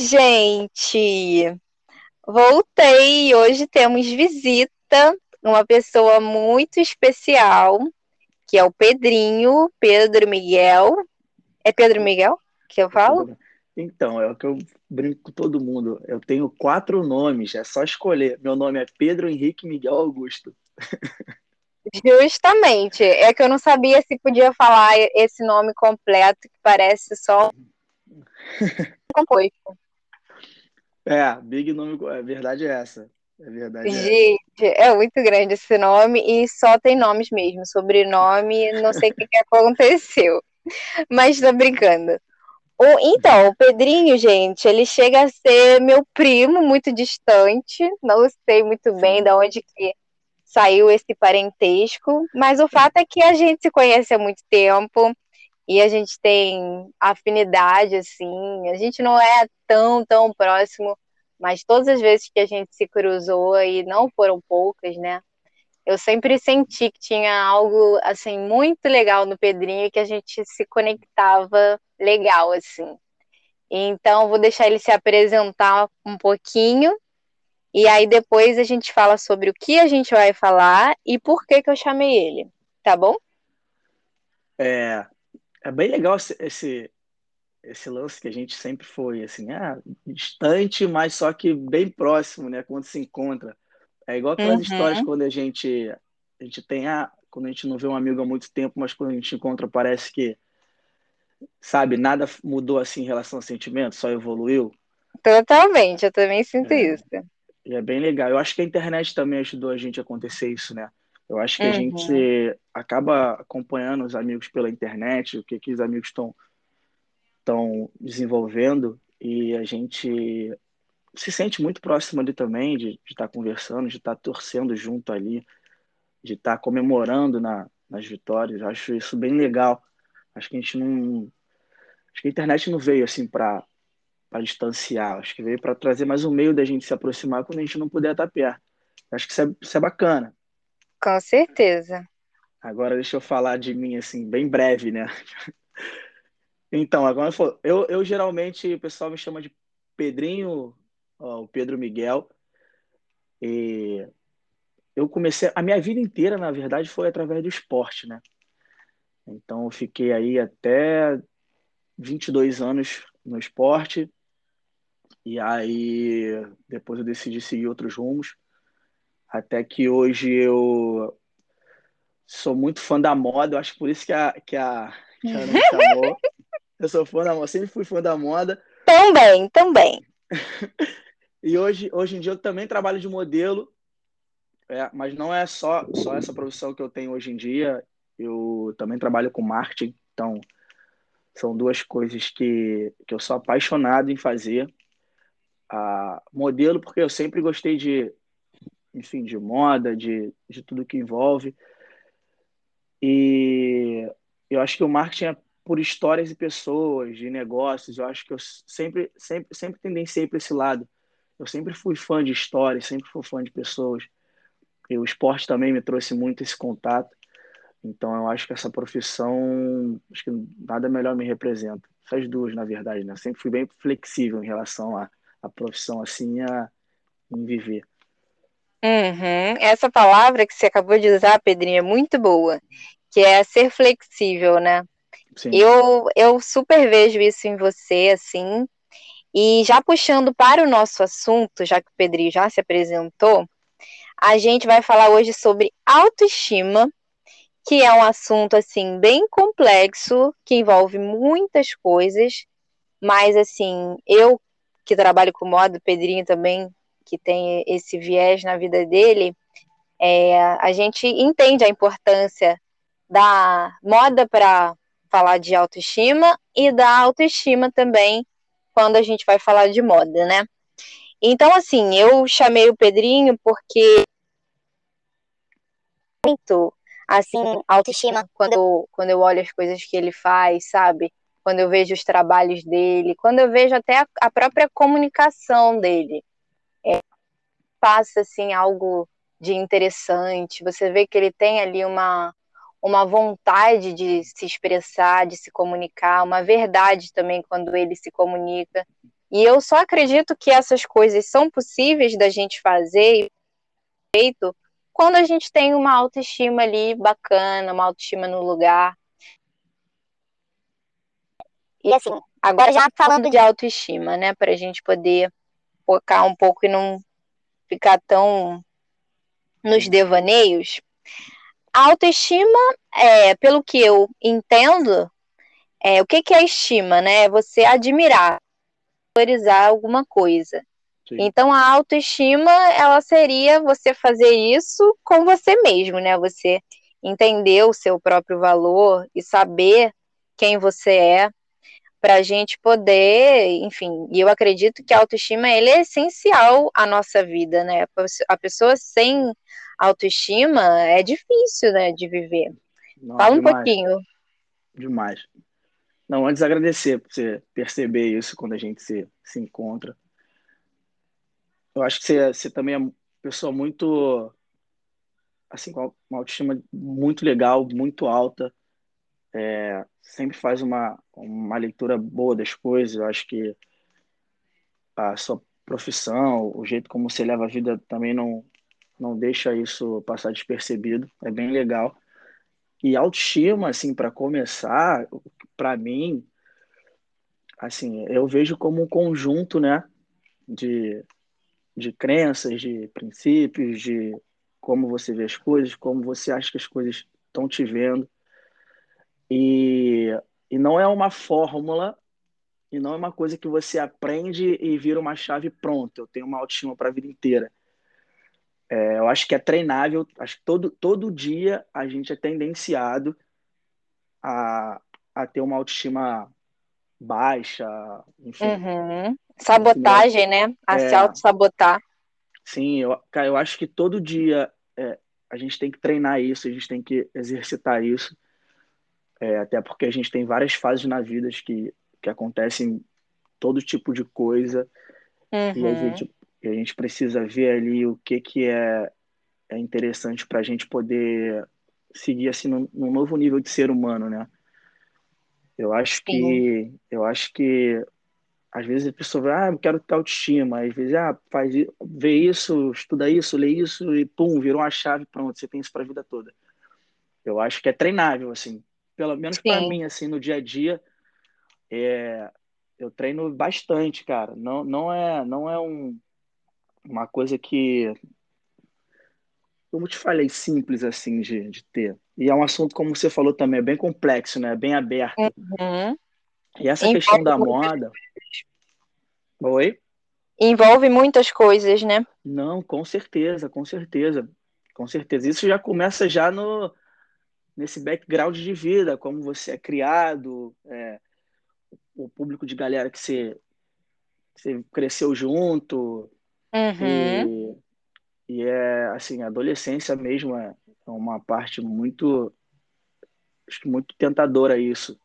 gente! Voltei! Hoje temos visita, uma pessoa muito especial, que é o Pedrinho, Pedro Miguel. É Pedro Miguel que eu falo? Então, é o que eu brinco com todo mundo. Eu tenho quatro nomes, é só escolher. Meu nome é Pedro Henrique Miguel Augusto. Justamente. É que eu não sabia se podia falar esse nome completo, que parece só composto. É, Big nome, a verdade é essa. É verdade. É Gente, é. é muito grande esse nome e só tem nomes mesmo. Sobrenome, não sei o que, que aconteceu. Mas tô brincando. O, então, o Pedrinho, gente, ele chega a ser meu primo muito distante. Não sei muito bem de onde que saiu esse parentesco, mas o fato é que a gente se conhece há muito tempo e a gente tem afinidade, assim. A gente não é tão, tão próximo, mas todas as vezes que a gente se cruzou, e não foram poucas, né? Eu sempre senti que tinha algo, assim, muito legal no Pedrinho, que a gente se conectava legal, assim. Então, vou deixar ele se apresentar um pouquinho e aí depois a gente fala sobre o que a gente vai falar e por que que eu chamei ele, tá bom? É, é bem legal esse, esse, esse lance que a gente sempre foi, assim, ah, distante, mas só que bem próximo, né, quando se encontra. É igual aquelas uhum. histórias quando a gente, a gente tem, ah, quando a gente não vê um amigo há muito tempo, mas quando a gente encontra parece que, sabe, nada mudou assim em relação a sentimentos, só evoluiu. Totalmente, eu também sinto é. isso. E é bem legal. Eu acho que a internet também ajudou a gente a acontecer isso, né? Eu acho que uhum. a gente acaba acompanhando os amigos pela internet, o que, que os amigos estão estão desenvolvendo e a gente se sente muito próximo ali também de estar tá conversando, de estar tá torcendo junto ali, de estar tá comemorando na, nas vitórias. Eu acho isso bem legal. Acho que a gente não acho que a internet não veio assim para para distanciar. Acho que veio para trazer mais um meio da gente se aproximar quando a gente não puder estar perto. Acho que isso é, isso é bacana. Com certeza. Agora deixa eu falar de mim assim, bem breve, né? Então, agora eu, eu geralmente o pessoal me chama de Pedrinho, ó, o Pedro Miguel. E eu comecei a minha vida inteira, na verdade, foi através do esporte, né? Então, eu fiquei aí até 22 anos no esporte. E aí depois eu decidi seguir outros rumos. Até que hoje eu sou muito fã da moda, eu acho por isso que a, que a, que a Ana me chamou. Eu sou fã da moda, sempre fui fã da moda. Também, também. e hoje, hoje em dia eu também trabalho de modelo, é, mas não é só, só essa profissão que eu tenho hoje em dia. Eu também trabalho com marketing, então são duas coisas que, que eu sou apaixonado em fazer a modelo, porque eu sempre gostei de, enfim, de moda, de, de tudo que envolve. E eu acho que o marketing é por histórias e pessoas, de negócios. Eu acho que eu sempre, sempre, sempre tendenciei para esse lado. Eu sempre fui fã de histórias, sempre fui fã de pessoas. E o esporte também me trouxe muito esse contato. Então eu acho que essa profissão, acho que nada melhor me representa. Essas duas, na verdade, né? Sempre fui bem flexível em relação a a profissão assim a, em viver. Uhum. Essa palavra que você acabou de usar, Pedrinho, é muito boa, que é ser flexível, né? Sim. Eu, eu super vejo isso em você, assim. E já puxando para o nosso assunto, já que o Pedrinho já se apresentou, a gente vai falar hoje sobre autoestima, que é um assunto assim bem complexo, que envolve muitas coisas, mas assim, eu que trabalha com moda, o Pedrinho também, que tem esse viés na vida dele, é, a gente entende a importância da moda para falar de autoestima e da autoestima também quando a gente vai falar de moda, né? Então, assim, eu chamei o Pedrinho porque muito assim, autoestima quando eu, quando eu olho as coisas que ele faz, sabe? quando eu vejo os trabalhos dele, quando eu vejo até a, a própria comunicação dele. É, passa assim algo de interessante, você vê que ele tem ali uma, uma vontade de se expressar, de se comunicar, uma verdade também quando ele se comunica. E eu só acredito que essas coisas são possíveis da gente fazer feito quando a gente tem uma autoestima ali bacana, uma autoestima no lugar. E assim, agora já falando de autoestima, né, para a gente poder focar um pouco e não ficar tão nos devaneios. A autoestima, é, pelo que eu entendo, é, o que, que é estima, né? É você admirar, valorizar alguma coisa. Sim. Então a autoestima, ela seria você fazer isso com você mesmo, né? Você entender o seu próprio valor e saber quem você é para a gente poder, enfim, e eu acredito que a autoestima ele é essencial à nossa vida, né? A pessoa sem autoestima é difícil, né, de viver. Não, Fala um pouquinho. Demais. Não, antes agradecer por você perceber isso quando a gente se, se encontra. Eu acho que você, você também é uma pessoa muito assim, com uma autoestima muito legal, muito alta. É, sempre faz uma, uma leitura boa das coisas. Eu acho que a sua profissão, o jeito como você leva a vida também não, não deixa isso passar despercebido. É bem legal. E autoestima, assim, para começar, para mim, assim, eu vejo como um conjunto, né, de, de crenças, de princípios, de como você vê as coisas, como você acha que as coisas estão te vendo. E, e não é uma fórmula e não é uma coisa que você aprende e vira uma chave pronta. Eu tenho uma autoestima para a vida inteira. É, eu acho que é treinável. Acho que todo, todo dia a gente é tendenciado a, a ter uma autoestima baixa, enfim. Uhum. Sabotagem, né? A é, se auto-sabotar. Sim, eu, cara, eu acho que todo dia é, a gente tem que treinar isso, a gente tem que exercitar isso. É, até porque a gente tem várias fases na vida que, que acontecem todo tipo de coisa. Uhum. E a uhum. gente, a gente precisa ver ali o que, que é, é interessante para a gente poder seguir assim num, num, novo nível de ser humano, né? Eu acho que eu acho que às vezes a pessoa vai, ah, eu quero ter autoestima, às vezes ah, faz vê isso, estuda isso, lê isso e pum, virou uma chave, pronto, você tem isso para a vida toda. Eu acho que é treinável assim, pelo menos para mim assim no dia a dia, é, eu treino bastante, cara. Não não é não é um, uma coisa que como te falei, simples assim de, de ter. E é um assunto, como você falou também, é bem complexo, né? Bem aberto. Uhum. E essa Envolve questão da moda. Oi? Envolve muitas coisas, né? Não, com certeza, com certeza. Com certeza. Isso já começa já no nesse background de vida, como você é criado, é, o público de galera que você, você cresceu junto. Uhum. E, e é assim, a adolescência mesmo é, é uma parte muito acho que muito tentadora isso.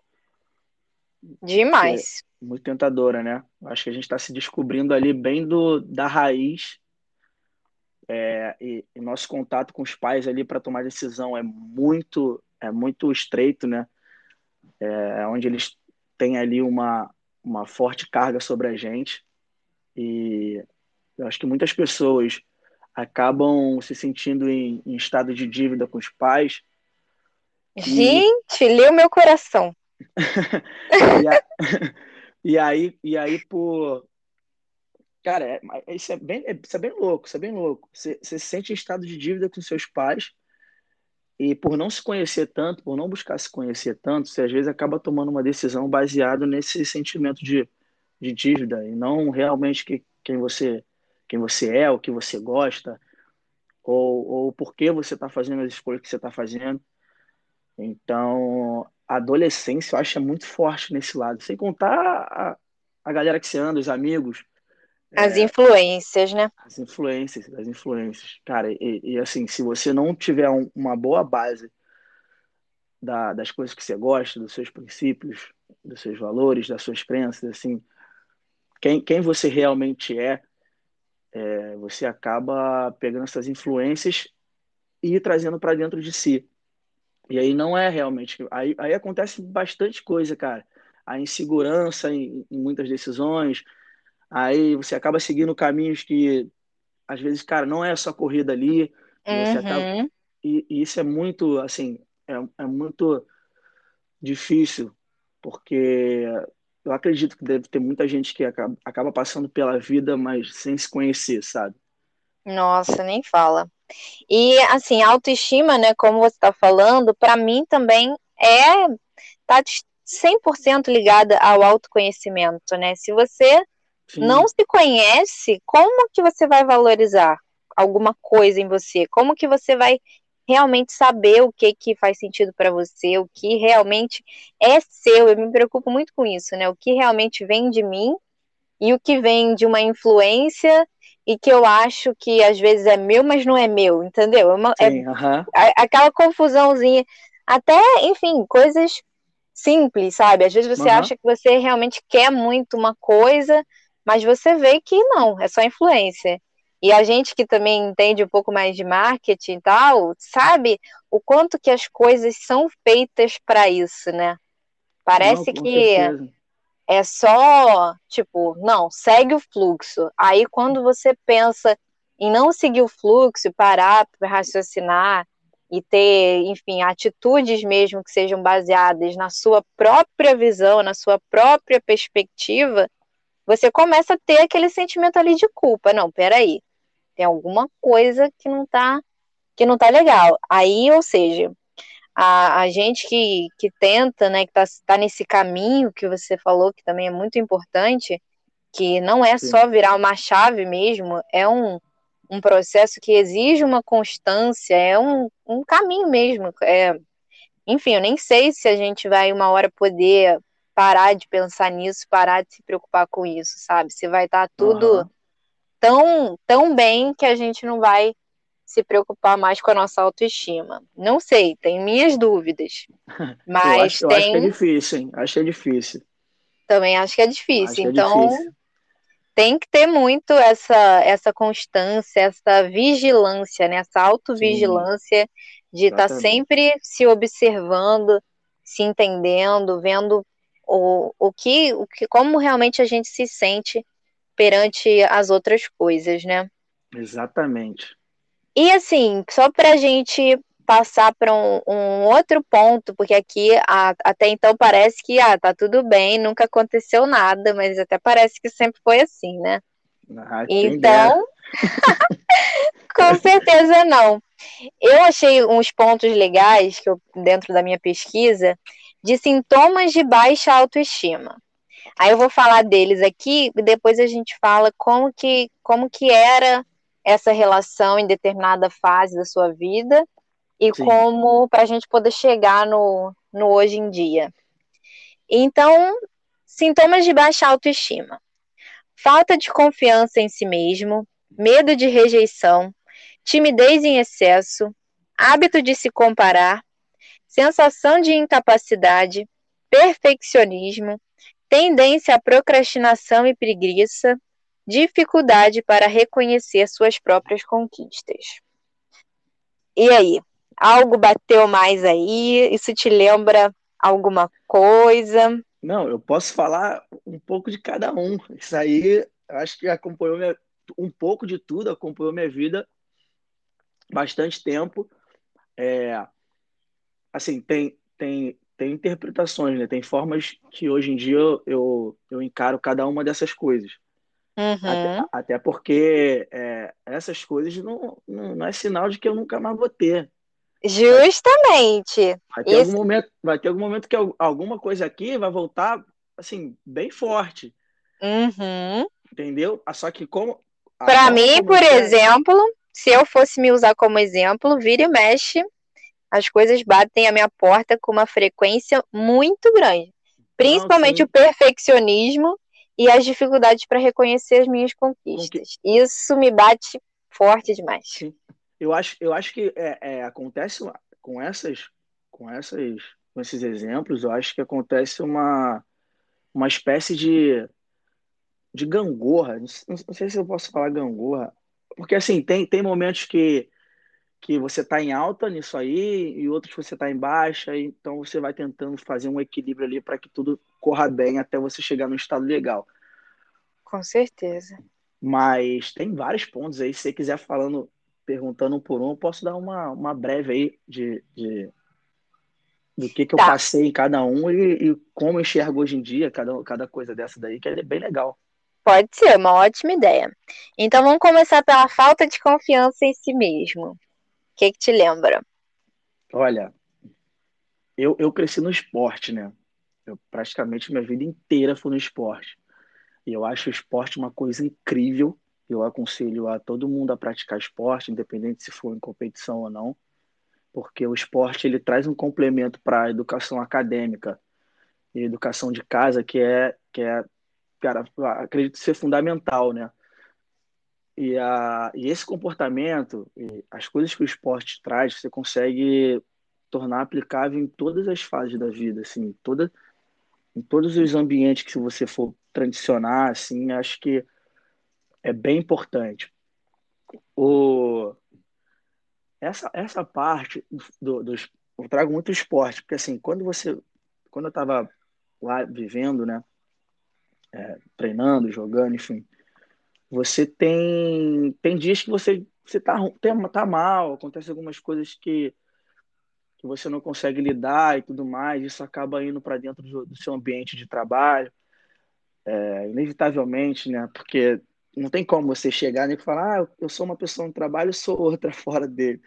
Demais. É muito tentadora, né? Acho que a gente está se descobrindo ali bem do, da raiz. É, e, e, nosso contato com os pais ali para tomar decisão é muito é muito estreito, né? É onde eles têm ali uma, uma forte carga sobre a gente. E eu acho que muitas pessoas acabam se sentindo em, em estado de dívida com os pais. Gente, e... leu meu coração. e, a... e, aí, e aí, por. Cara, é, isso, é bem, isso é bem louco, isso é bem louco. Você, você se sente em estado de dívida com seus pais, e por não se conhecer tanto, por não buscar se conhecer tanto, você às vezes acaba tomando uma decisão baseada nesse sentimento de, de dívida, e não realmente que, quem você quem você é, o que você gosta, ou, ou por que você está fazendo as escolhas que você está fazendo. Então, a adolescência eu acho é muito forte nesse lado, sem contar a, a galera que você anda, os amigos. As influências, né? As influências, as influências. Cara, e, e assim, se você não tiver um, uma boa base da, das coisas que você gosta, dos seus princípios, dos seus valores, das suas crenças, assim, quem, quem você realmente é, é, você acaba pegando essas influências e trazendo para dentro de si. E aí não é realmente. Aí, aí acontece bastante coisa, cara. A insegurança em, em muitas decisões, Aí você acaba seguindo caminhos que, às vezes, cara, não é só corrida ali. Uhum. Você acaba... e, e, isso é muito, assim, é, é muito difícil, porque eu acredito que deve ter muita gente que acaba, acaba passando pela vida, mas sem se conhecer, sabe? Nossa, nem fala. E assim, autoestima, né, como você está falando, para mim também é tá 100% ligada ao autoconhecimento, né? Se você Sim. não se conhece, como que você vai valorizar alguma coisa em você? Como que você vai realmente saber o que que faz sentido para você, o que realmente é seu? Eu me preocupo muito com isso, né? O que realmente vem de mim e o que vem de uma influência e que eu acho que às vezes é meu, mas não é meu, entendeu? É, uma, é Sim, é uh -huh. aquela confusãozinha, até, enfim, coisas simples, sabe? Às vezes você uh -huh. acha que você realmente quer muito uma coisa, mas você vê que não, é só influência. E a gente que também entende um pouco mais de marketing e tal, sabe o quanto que as coisas são feitas para isso, né? Parece não, que certeza é só, tipo, não, segue o fluxo. Aí quando você pensa em não seguir o fluxo, parar para raciocinar e ter, enfim, atitudes mesmo que sejam baseadas na sua própria visão, na sua própria perspectiva, você começa a ter aquele sentimento ali de culpa. Não, peraí, tem alguma coisa que não tá que não tá legal. Aí, ou seja, a, a gente que, que tenta, né, que está tá nesse caminho que você falou, que também é muito importante, que não é Sim. só virar uma chave mesmo, é um, um processo que exige uma constância, é um, um caminho mesmo. É, enfim, eu nem sei se a gente vai uma hora poder parar de pensar nisso, parar de se preocupar com isso, sabe? Se vai estar tudo uhum. tão, tão bem que a gente não vai se preocupar mais com a nossa autoestima. Não sei, tem minhas dúvidas. Mas eu acho, tem... eu acho que é difícil, hein? Acho que é difícil. Também acho que é difícil. Acho então, é difícil. tem que ter muito essa, essa constância, essa vigilância, né? essa autovigilância Sim, de estar tá sempre se observando, se entendendo, vendo o, o, que, o que, como realmente a gente se sente perante as outras coisas, né? Exatamente. E assim, só para a gente passar para um, um, outro ponto, porque aqui a, até então parece que ah, tá tudo bem, nunca aconteceu nada, mas até parece que sempre foi assim, né? Ah, então, com certeza não. Eu achei uns pontos legais que eu, dentro da minha pesquisa de sintomas de baixa autoestima. Aí eu vou falar deles aqui e depois a gente fala como que, como que era essa relação em determinada fase da sua vida e Sim. como para a gente poder chegar no, no hoje em dia. Então, sintomas de baixa autoestima: falta de confiança em si mesmo, medo de rejeição, timidez em excesso, hábito de se comparar, sensação de incapacidade, perfeccionismo, tendência à procrastinação e preguiça, dificuldade para reconhecer suas próprias conquistas. E aí? Algo bateu mais aí? Isso te lembra alguma coisa? Não, eu posso falar um pouco de cada um. Isso aí, acho que acompanhou minha, um pouco de tudo, acompanhou minha vida bastante tempo. É, assim, tem, tem, tem interpretações, né? Tem formas que hoje em dia eu, eu, eu encaro cada uma dessas coisas. Uhum. Até, até, porque é, essas coisas não, não, não, é sinal de que eu nunca mais vou ter. Justamente. Vai ter, Isso... algum, momento, vai ter algum momento que alguma coisa aqui vai voltar assim, bem forte. Uhum. Entendeu? Ah, só que como. Para mim, por é... exemplo, se eu fosse me usar como exemplo, vira e mexe, as coisas batem a minha porta com uma frequência muito grande. Principalmente não, o perfeccionismo e as dificuldades para reconhecer as minhas conquistas. Isso me bate forte demais. Sim. Eu acho, eu acho que é, é, acontece com essas, com essas, com esses exemplos. Eu acho que acontece uma, uma espécie de, de gangorra. Não, não sei se eu posso falar gangorra, porque assim tem, tem momentos que que você está em alta nisso aí e outros que você está em baixa, então você vai tentando fazer um equilíbrio ali para que tudo corra bem até você chegar no estado legal. Com certeza. Mas tem vários pontos aí. Se você quiser falando, perguntando um por um, eu posso dar uma, uma breve aí de, de do que, que tá. eu passei em cada um e, e, como eu enxergo hoje em dia cada, cada coisa dessa daí, que é bem legal. Pode ser, uma ótima ideia. Então vamos começar pela falta de confiança em si mesmo. O que, que te lembra? Olha, eu, eu cresci no esporte, né? Eu praticamente minha vida inteira fui no esporte. E eu acho o esporte uma coisa incrível. Eu aconselho a todo mundo a praticar esporte, independente se for em competição ou não, porque o esporte ele traz um complemento para a educação acadêmica e educação de casa que é que é cara, acredito ser fundamental, né? E, a, e esse comportamento, as coisas que o esporte traz, você consegue tornar aplicável em todas as fases da vida, assim, toda, em todos os ambientes que você for transicionar, assim, acho que é bem importante. O, essa, essa parte do, do, eu trago muito esporte, porque assim, quando você, quando eu estava lá vivendo, né, é, treinando, jogando, enfim, você tem tem dias que você você tá, tá mal, acontece algumas coisas que que você não consegue lidar e tudo mais, isso acaba indo para dentro do, do, seu ambiente de trabalho, é, inevitavelmente, né? Porque não tem como você chegar e falar, ah, eu sou uma pessoa no trabalho, eu sou outra fora dele.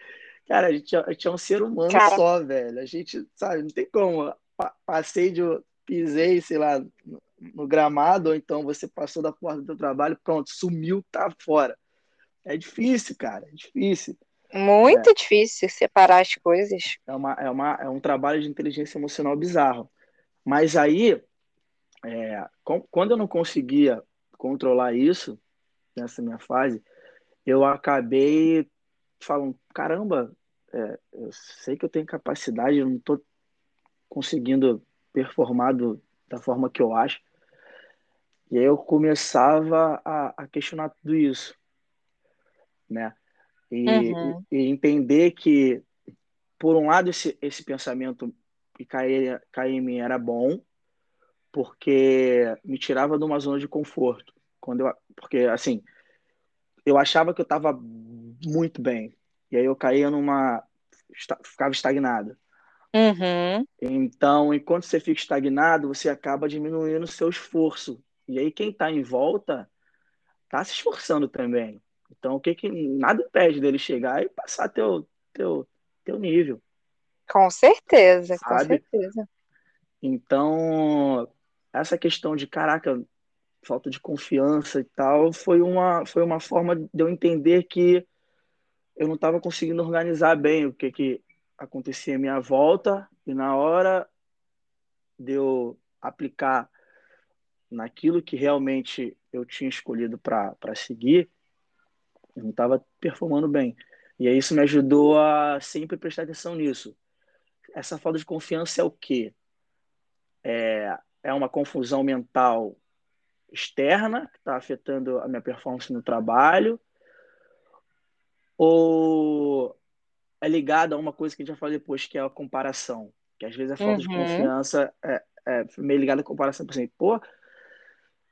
Cara, a gente, a gente é um ser humano Cara. só, velho. A gente, sabe, não tem como. Passei de. Pisei, sei lá, no gramado, ou então você passou da porta do trabalho, pronto, sumiu, tá fora. É difícil, cara, é difícil. Muito é. difícil separar as coisas. É, uma, é, uma, é um trabalho de inteligência emocional bizarro. Mas aí, é, com, quando eu não conseguia controlar isso, nessa minha fase, eu acabei falando: caramba, é, eu sei que eu tenho capacidade, eu não estou conseguindo performar do, da forma que eu acho. E aí eu começava a, a questionar tudo isso, né? E, uhum. e, entender que, por um lado, esse, esse pensamento em mim era bom, porque me tirava de uma zona de conforto. Quando eu, porque, assim, eu achava que eu estava muito bem, e aí eu caía numa. ficava estagnado. Uhum. Então, enquanto você fica estagnado, você acaba diminuindo o seu esforço. E aí, quem está em volta está se esforçando também. Então, o que que nada impede dele chegar e passar teu teu teu nível. Com certeza, sabe? com certeza. Então, essa questão de caraca, falta de confiança e tal, foi uma foi uma forma de eu entender que eu não estava conseguindo organizar bem o que que acontecia à minha volta e na hora de eu aplicar naquilo que realmente eu tinha escolhido para seguir, eu não estava performando bem. E aí isso me ajudou a sempre prestar atenção nisso. Essa falta de confiança é o quê? É, é uma confusão mental externa que está afetando a minha performance no trabalho? Ou é ligada a uma coisa que a gente já falou depois, que é a comparação? Que às vezes a falta uhum. de confiança é, é meio ligada à comparação. Por exemplo, pô,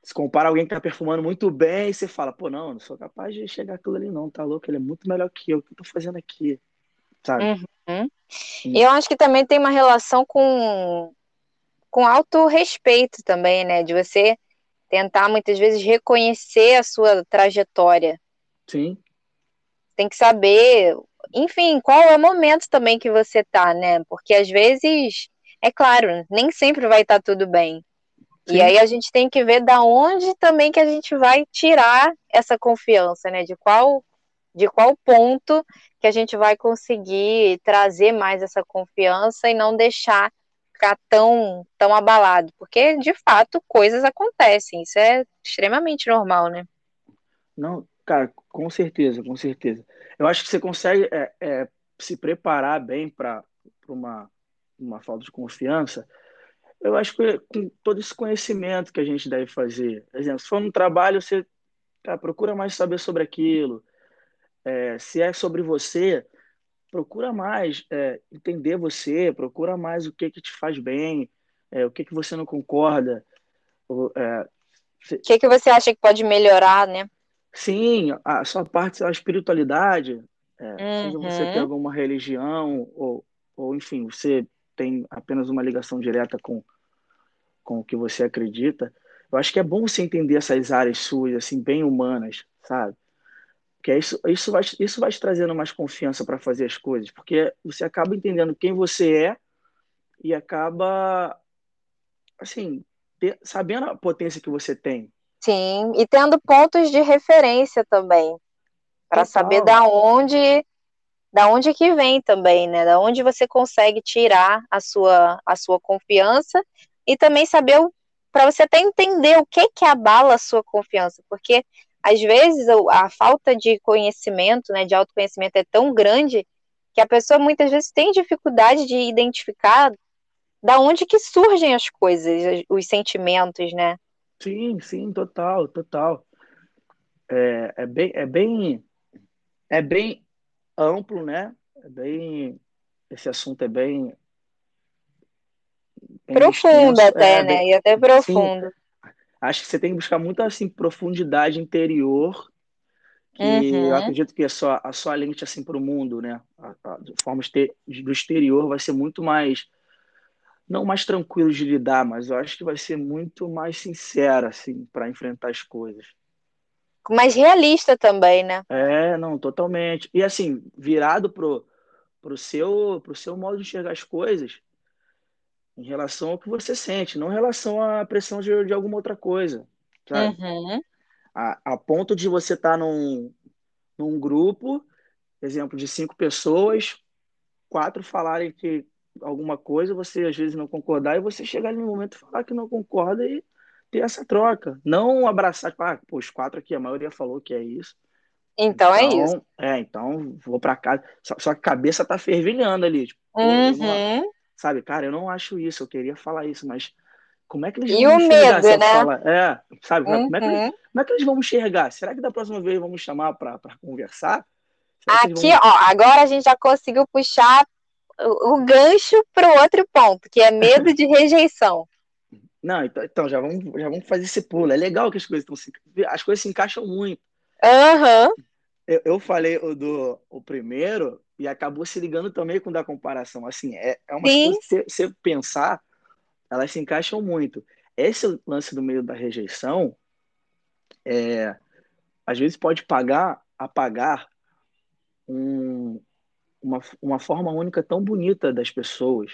se compara alguém que tá perfumando muito bem e você fala, pô, não, não sou capaz de chegar aquilo ali, não, tá louco, ele é muito melhor que eu, o que eu tô fazendo aqui? Sabe? Uhum. Eu acho que também tem uma relação com, com autorrespeito também, né? De você tentar muitas vezes reconhecer a sua trajetória. Sim. Tem que saber, enfim, qual é o momento também que você tá, né? Porque às vezes, é claro, nem sempre vai estar tá tudo bem. Sim. E aí a gente tem que ver da onde também que a gente vai tirar essa confiança, né? De qual de qual ponto que a gente vai conseguir trazer mais essa confiança e não deixar ficar tão tão abalado, porque de fato coisas acontecem, isso é extremamente normal, né? Não, cara, com certeza, com certeza. Eu acho que você consegue é, é, se preparar bem para uma uma falta de confiança eu acho que com todo esse conhecimento que a gente deve fazer. Por exemplo, se for no trabalho, você cara, procura mais saber sobre aquilo. É, se é sobre você, procura mais é, entender você, procura mais o que que te faz bem, é, o que que você não concorda. É, O que, que você acha que pode melhorar, né? Sim, a sua parte, a espiritualidade, é, seja você tem uhum. alguma religião ou, ou, enfim, você tem apenas uma ligação direta com, com o que você acredita, eu acho que é bom você entender essas áreas suas, assim, bem humanas, sabe? Porque isso, isso, vai, isso vai te trazendo mais confiança para fazer as coisas, porque você acaba entendendo quem você é e acaba, assim, ter, sabendo a potência que você tem. Sim, e tendo pontos de referência também, para saber da onde da onde que vem também, né? Da onde você consegue tirar a sua a sua confiança e também saber para você até entender o que que abala a sua confiança, porque às vezes a falta de conhecimento, né, de autoconhecimento é tão grande que a pessoa muitas vezes tem dificuldade de identificar da onde que surgem as coisas, os sentimentos, né? Sim, sim, total, total. É, é bem, é bem, é bem amplo, né? É bem, esse assunto é bem, bem profundo extenso. até, é, né? Bem, e até profundo. Acho que você tem que buscar muita assim profundidade interior que uhum. eu acredito que a sua, a sua lente assim para o mundo, né, a, a, de forma do exterior vai ser muito mais não mais tranquilo de lidar, mas eu acho que vai ser muito mais sincera, assim, para enfrentar as coisas. Mais realista também, né? É, não, totalmente. E assim, virado pro, pro, seu, pro seu modo de enxergar as coisas em relação ao que você sente, não em relação à pressão de, de alguma outra coisa, sabe? Uhum. A, a ponto de você estar tá num, num grupo, exemplo, de cinco pessoas, quatro falarem que alguma coisa, você às vezes não concordar e você chegar ali no momento e falar que não concorda e ter essa troca. Não abraçar, tipo, ah, pô, os quatro aqui, a maioria falou que é isso. Então, é então é isso. É, então vou para casa. Só, só, que a cabeça tá fervilhando ali. Tipo, uhum. não, sabe, cara, eu não acho isso, eu queria falar isso, mas como é que eles e vão enxergar medo, né? Fala, é, sabe, uhum. como, é que, eles, como é que eles vão enxergar? Será que da próxima vez vamos chamar para conversar? Aqui, vão... ó, agora a gente já conseguiu puxar o, gancho para o outro ponto, que é medo de rejeição. Não, então, então, já, vamos, já vamos fazer esse pulo. É legal que as coisas estão se, as coisas se encaixam muito. Uhum. Eu, eu falei o do o primeiro e acabou se ligando também com o da comparação. Assim, é, é uma coisa que você pensar, elas se encaixam muito. Esse lance do meio da rejeição, é, às vezes pode pagar, apagar um, uma, uma forma única tão bonita das pessoas,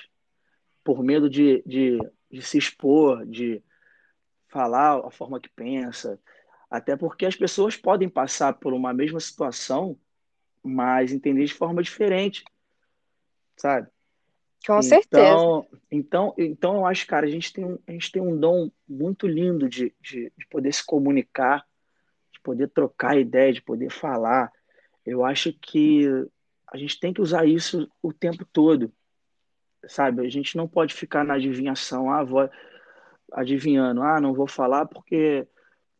por medo de, de, de se expor, de falar a forma que pensa, até porque as pessoas podem passar por uma mesma situação, mas entender de forma diferente, sabe? Com então, certeza. Então, então eu acho, cara, a gente tem, a gente tem um dom muito lindo de, de, de poder se comunicar, de poder trocar ideia, de poder falar. Eu acho que a gente tem que usar isso o tempo todo, sabe? A gente não pode ficar na adivinhação, ah, vou adivinhando, ah, não vou falar porque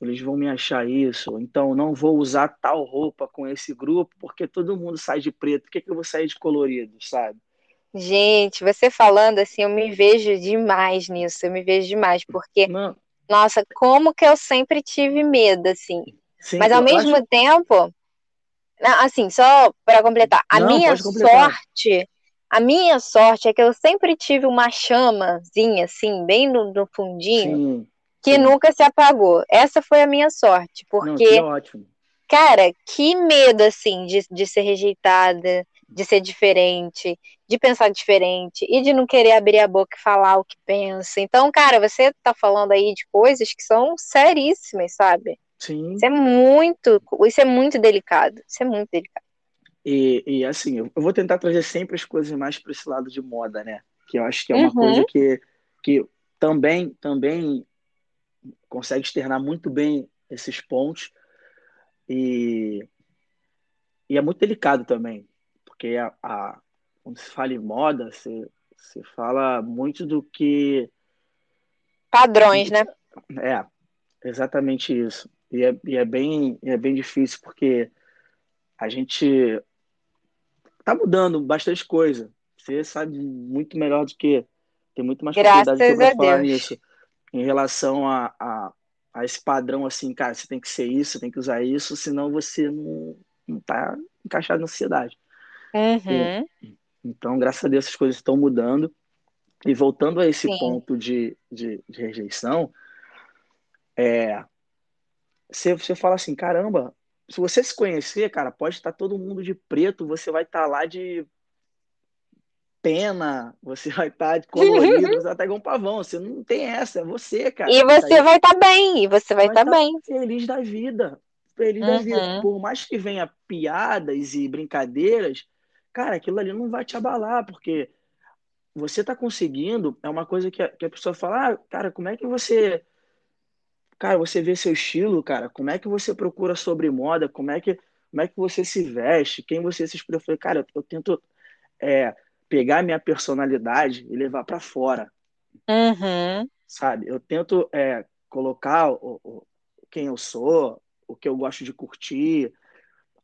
eles vão me achar isso, então não vou usar tal roupa com esse grupo porque todo mundo sai de preto, por que, que eu vou sair de colorido, sabe? Gente, você falando assim, eu me vejo demais nisso, eu me vejo demais, porque, não. nossa, como que eu sempre tive medo, assim. Sim, Mas ao mesmo acho... tempo, Assim, só para completar, a Não, minha sorte, a minha sorte é que eu sempre tive uma chamazinha, assim, bem no, no fundinho, sim, que sim. nunca se apagou. Essa foi a minha sorte, porque, Não, cara, que medo, assim, de, de ser rejeitada, de ser diferente, de pensar diferente e de não querer abrir a boca e falar o que pensa. Então, cara, você tá falando aí de coisas que são seríssimas, sabe? Sim. Isso é muito, isso é muito delicado. Isso é muito delicado. E, e assim, eu vou tentar trazer sempre as coisas mais para esse lado de moda, né? Que eu acho que é uma uhum. coisa que, que também, também consegue externar muito bem esses pontos. E, e é muito delicado também, porque a, a, quando se fala em moda, se, se fala muito do que. Padrões, né? É, exatamente isso. E é, e é, bem, é bem difícil, porque a gente tá mudando bastante coisa. Você sabe muito melhor do que. Tem muito mais propriedade para falar nisso. Em relação a, a, a esse padrão assim, cara, você tem que ser isso, tem que usar isso, senão você não, não tá encaixado na sociedade. Uhum. E, então, graças a Deus, as coisas estão mudando. E voltando a esse Sim. ponto de, de, de rejeição, é, você, você fala assim, caramba, se você se conhecer, cara, pode estar todo mundo de preto, você vai estar lá de pena, você vai estar de colorido, você vai estar igual um pavão, você não tem essa, é você, cara. E Tá você aí, vai estar bem, e você vai vai estar tá bem. feliz da vida, feliz da vida. Uhum. Por mais que venha piadas e brincadeiras, cara, aquilo ali não vai te abalar, porque você tá conseguindo, é uma coisa que a, que a pessoa fala, ah, cara, como é que você Cara, você vê seu estilo, cara, como é que você procura sobre moda, como é que, como é que você se veste, quem você se expressa. Eu falei, cara, eu tento é, pegar minha personalidade e levar para fora, Uhum. sabe? Eu tento é, colocar o, o, quem eu sou, o que eu gosto de curtir,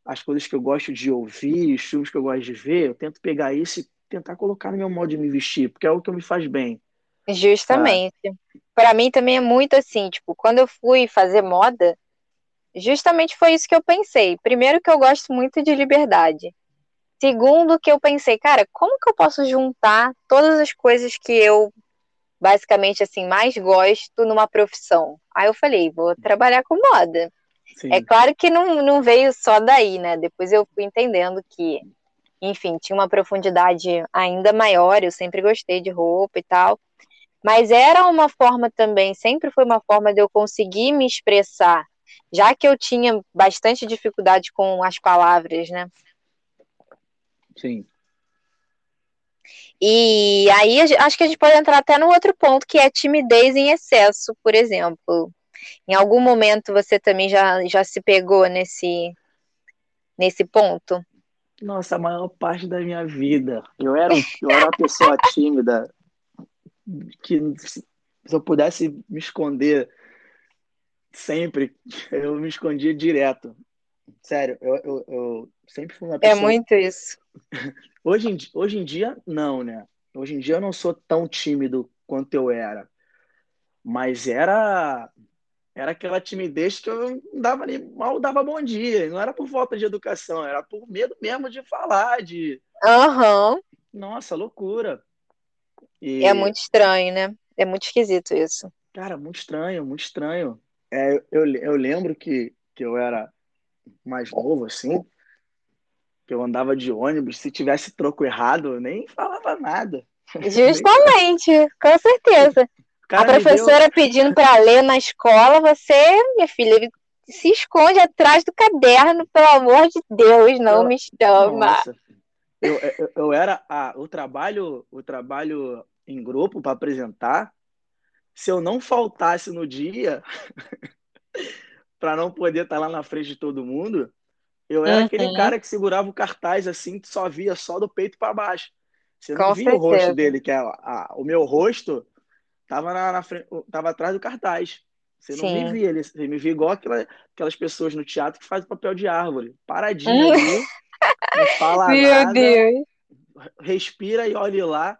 as coisas que eu gosto de ouvir, os filmes que eu gosto de ver, eu tento pegar isso e tentar colocar no meu modo de me vestir, porque é o que me faz bem, Justamente. Para mim também é muito assim, tipo, quando eu fui fazer moda, justamente foi isso que eu pensei. Primeiro que eu gosto muito de liberdade. Segundo que eu pensei, cara, como que eu posso juntar todas as coisas que eu basicamente assim mais gosto numa profissão? Aí eu falei, vou trabalhar com moda. É Sim, claro que não, não veio só daí, né? Depois eu fui entendendo que, enfim, tinha uma profundidade ainda maior. Eu sempre gostei de roupa e tal. Mas era uma forma também, sempre foi uma forma de eu conseguir me expressar, já que eu tinha bastante dificuldade com as palavras, né? sim. E aí acho que a gente pode entrar até no outro ponto, que é timidez em excesso, por exemplo. Em algum momento você também já, já se pegou nesse, nesse ponto? Nossa, a maior parte da minha vida. Eu era, eu era uma pessoa tímida que se eu pudesse me esconder sempre, eu me escondia direto. Sério, eu, eu, eu sempre fui uma É pessoa. muito isso. Hoje em, hoje em dia, não, né? Hoje em dia eu não sou tão tímido quanto eu era. Mas era, era aquela timidez que eu não dava nem, mal dava bom dia. Não era por falta de educação, era por medo mesmo de falar, de. Aham. Nossa, loucura. É E, muito estranho, né? É muito esquisito isso. cara, muito estranho, muito estranho. É, eu, eu lembro que, que eu era mais novo, assim, que eu andava de ônibus, se tivesse troco errado, eu nem falava nada. Justamente, com certeza. o A cara me deu. professora pedindo para ler na escola, você, minha filha, se esconde atrás do caderno, pelo amor de Deus, não Eu, me chama. nossa, eu, eu, eu era a, o trabalho, o trabalho em grupo para apresentar. Se eu não faltasse no dia para não poder estar lá na frente de todo mundo, eu era aquele Uhum, cara que segurava o cartaz assim, que só via só do peito para baixo. Você não com via o rosto certeza. dele, que é a, o meu rosto tava na, na frente, tava atrás do cartaz. Você não me Sim. via, ele- você me via igual aquela, aquelas pessoas no teatro que fazem papel de árvore, paradinho Hum, ali, não fala Meu nada, Deus. respira e olhe lá.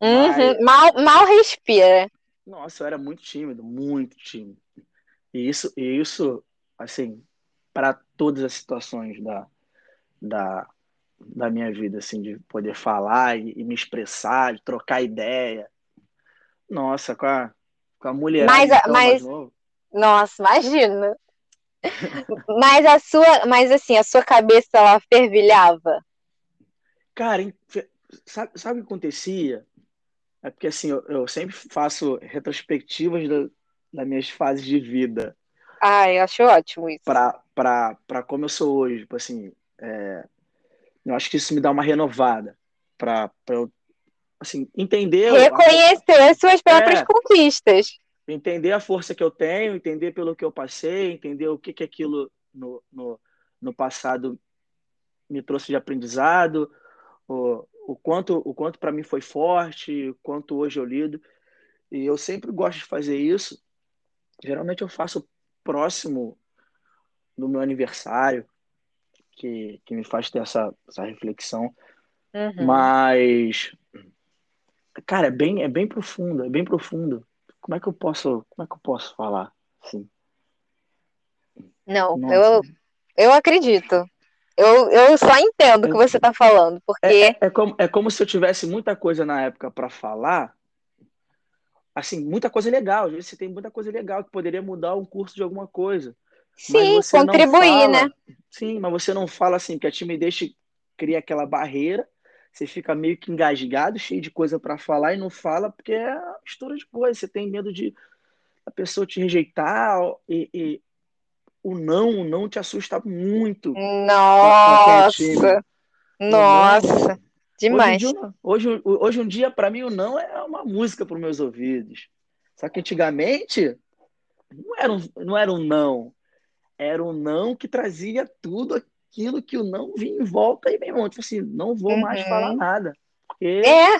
Uhum, Mas, Mal, mal respira. nossa, eu era muito tímido, muito tímido. E isso, e isso assim, para todas as situações da, da, da minha vida, assim, de poder falar e, e me expressar, de trocar ideia. Nossa, com a, com a mulherada, Mas, então, mais mas, novo. nossa, imagina. Mas a sua, mas assim, a sua cabeça ela fervilhava. Cara, sabe, sabe o que acontecia? É porque, assim, eu, eu sempre faço retrospectivas da, das minhas fases de vida Ai, eu acho ótimo isso. para para para como eu sou hoje. Tipo assim, é, eu acho que isso me dá uma renovada para eu, assim, entender a, Reconhecer as suas próprias é, conquistas. Entender a força que eu tenho, entender pelo que eu passei, entender o que que aquilo no, no, no passado me trouxe de aprendizado, o, o quanto o quanto para mim foi forte, o quanto hoje eu lido. E eu sempre gosto de fazer isso. Geralmente eu faço próximo do meu aniversário, que, que me faz ter essa, essa reflexão. Uhum. Mas, cara, é bem, é bem profundo, é bem profundo. Como é que eu posso, como é que eu posso falar? Assim? Não, eu, eu acredito. Eu, eu só entendo o que você está falando, porque. É, é, é, como, é como se eu tivesse muita coisa na época para falar, assim, muita coisa legal. Às vezes você tem muita coisa legal que poderia mudar um curso de alguma coisa. Sim, contribuir, fala, né? Sim, mas você não fala assim, porque a timidez cria aquela barreira, você fica meio que engasgado, cheio de coisa para falar e não fala porque é mistura de coisa. Você tem medo de a pessoa te rejeitar e, e o não, o não te assusta muito. Nossa! Nossa! Demais. Hoje, um dia, hoje, hoje um dia, para mim, o não é uma música para os meus ouvidos. Só que antigamente não era, um, não era um não. Era um não que trazia tudo aquilo que o não vinha em volta e, meu irmão, tipo assim, não vou uhum. mais falar nada. Porque... É!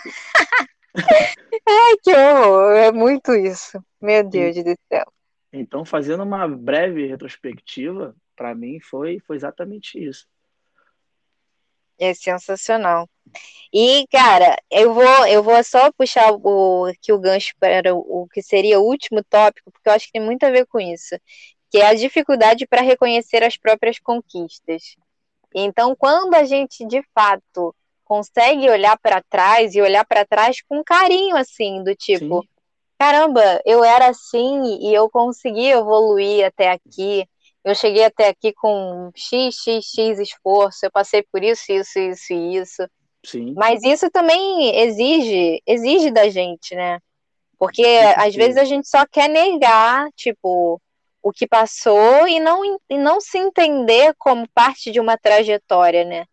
Ai, que horror! É muito isso. Meu Deus do céu. Então, fazendo uma breve retrospectiva, para mim foi, foi exatamente isso. É sensacional. E, cara, eu vou, eu vou só puxar o, aqui o gancho para o, o que seria o último tópico, porque eu acho que tem muito a ver com isso, que é a dificuldade para reconhecer as próprias conquistas. Então, quando a gente, de fato, consegue olhar para trás e olhar para trás com carinho, assim, do tipo, Sim caramba, eu era assim e eu consegui evoluir até aqui. Eu cheguei até aqui com x, x, x esforço, eu passei por isso, isso, isso e isso. Sim. Mas isso também exige, exige da gente, né? Porque às vezes a gente só quer negar, tipo, o que passou e não, e não se entender como parte de uma trajetória, né?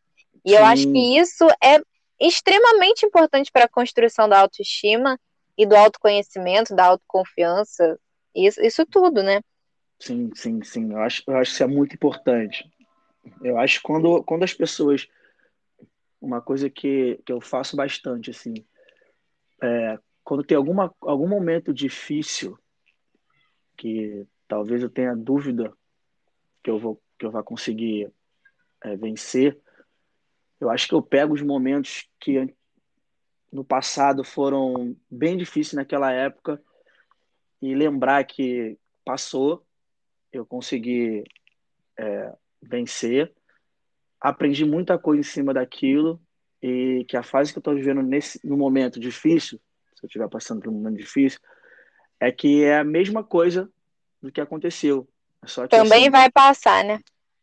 E Sim. eu acho que isso é extremamente importante para a construção da autoestima e do autoconhecimento, da autoconfiança, isso, isso tudo, né? Sim, sim, sim. Eu acho, eu acho que isso é muito importante. Eu acho que quando, quando as pessoas. Uma coisa que, que eu faço bastante, assim, é, quando tem alguma, algum momento difícil, que talvez eu tenha dúvida que eu vou que eu vá conseguir é, vencer, eu acho que eu pego os momentos que no passado foram bem difíceis naquela época e lembrar que passou, eu consegui é, vencer, aprendi muita coisa em cima daquilo e que a fase que eu estou vivendo nesse no momento difícil, se eu estiver passando por um momento difícil, é que é a mesma coisa do que aconteceu. Só que, Também assim, vai passar, né?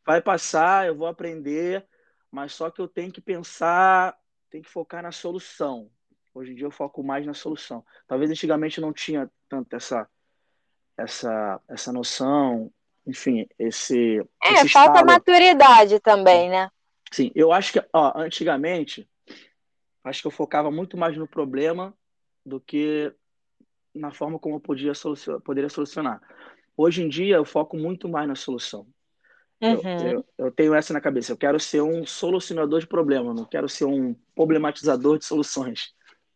Vai passar, eu vou aprender, mas só que eu tenho que pensar, tenho que focar na solução. Hoje em dia eu foco mais na solução. Talvez antigamente não tinha tanto essa essa essa noção, enfim, esse É, esse falta estado. maturidade também, né? Sim, eu acho que ó, antigamente acho que eu focava muito mais no problema do que na forma como eu podia solucionar, poderia solucionar. Hoje em dia eu foco muito mais na solução. Uhum. Eu, eu, eu, tenho essa na cabeça. Eu quero ser um solucionador de problemas, não quero ser um problematizador de soluções.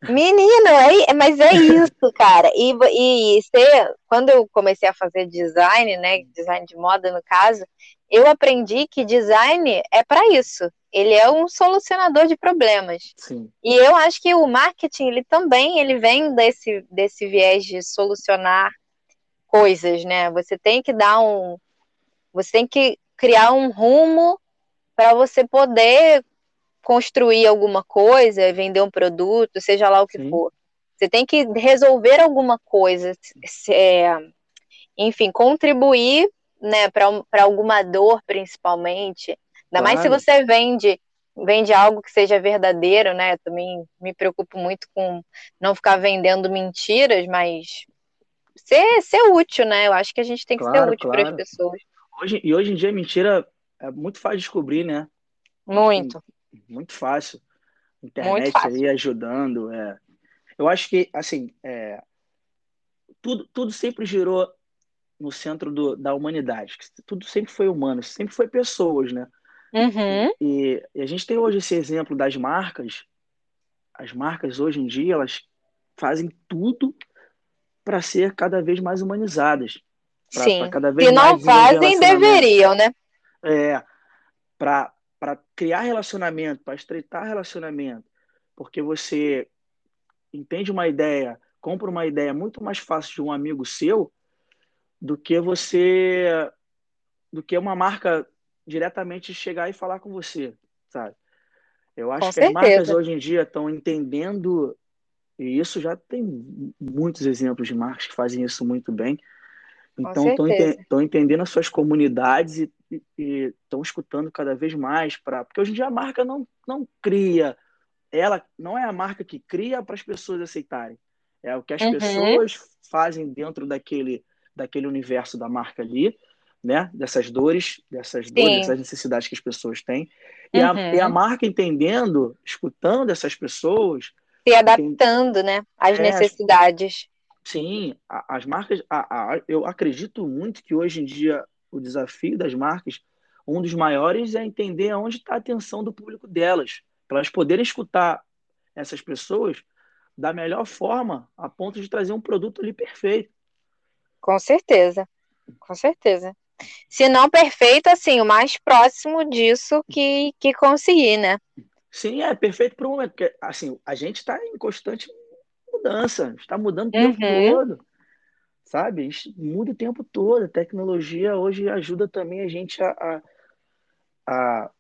Menino, é, mas é isso, cara. E, e ser, quando eu comecei a fazer design, né, design de moda no caso, eu aprendi que design é para isso. Ele é um solucionador de problemas. Sim. E eu acho que o marketing, ele também, ele vem desse, desse viés de solucionar coisas, né? Você tem que dar um, você tem que criar um rumo para você poder construir alguma coisa, vender um produto, seja lá o que Sim. for. Você tem que resolver alguma coisa, é, enfim, contribuir né, para alguma dor, principalmente. Ainda claro. mais se você vende vende algo que seja verdadeiro, né? Eu também me preocupo muito com não ficar vendendo mentiras, mas ser, ser útil, né? Eu acho que a gente tem que claro, ser útil claro. para as pessoas. Hoje, e hoje em dia, mentira é muito fácil de descobrir, né? Muito muito fácil. Internet muito fácil. aí ajudando. É. Eu acho que, assim, é, tudo, tudo sempre girou no centro do, da humanidade. Tudo sempre foi humano, sempre foi pessoas, né? Uhum. E, e, a gente tem hoje esse exemplo das marcas. As marcas hoje em dia elas fazem tudo para ser cada vez mais humanizadas. Pra, Sim. Pra cada vez Se não fazem, deveriam, né? É, para criar relacionamento, para estreitar relacionamento, porque você entende uma ideia, compra uma ideia muito mais fácil de um amigo seu do que você do que uma marca diretamente chegar e falar com você, sabe? Eu acho Com que as certeza. marcas hoje em dia estão entendendo, e isso já tem muitos exemplos de marcas que fazem isso muito bem. Então, estão certeza. entendendo as suas comunidades e estão escutando cada vez mais para. Porque hoje em dia a marca não, não cria, ela não é a marca que cria para as pessoas aceitarem. É o que as Uhum. pessoas fazem dentro daquele, daquele universo da marca ali, né? Dessas dores, dessas Sim. dores, dessas necessidades que as pessoas têm. E, a, e a Uhum. marca entendendo, escutando essas pessoas, Se adaptando, né, às É, necessidades. sim, as marcas, a- a- eu acredito muito que hoje em dia o desafio das marcas, um dos maiores é entender onde está a atenção do público delas, para elas poderem escutar essas pessoas da melhor forma, a ponto de trazer um produto ali perfeito. Com certeza. Com certeza. Se não perfeito, assim, o mais próximo disso que, que conseguir, né? Sim, é perfeito para o momento, porque assim, a gente está em constante mudança, está mudando o tempo Uhum. todo, sabe? A gente muda o tempo todo. A tecnologia hoje ajuda também a gente a, a, a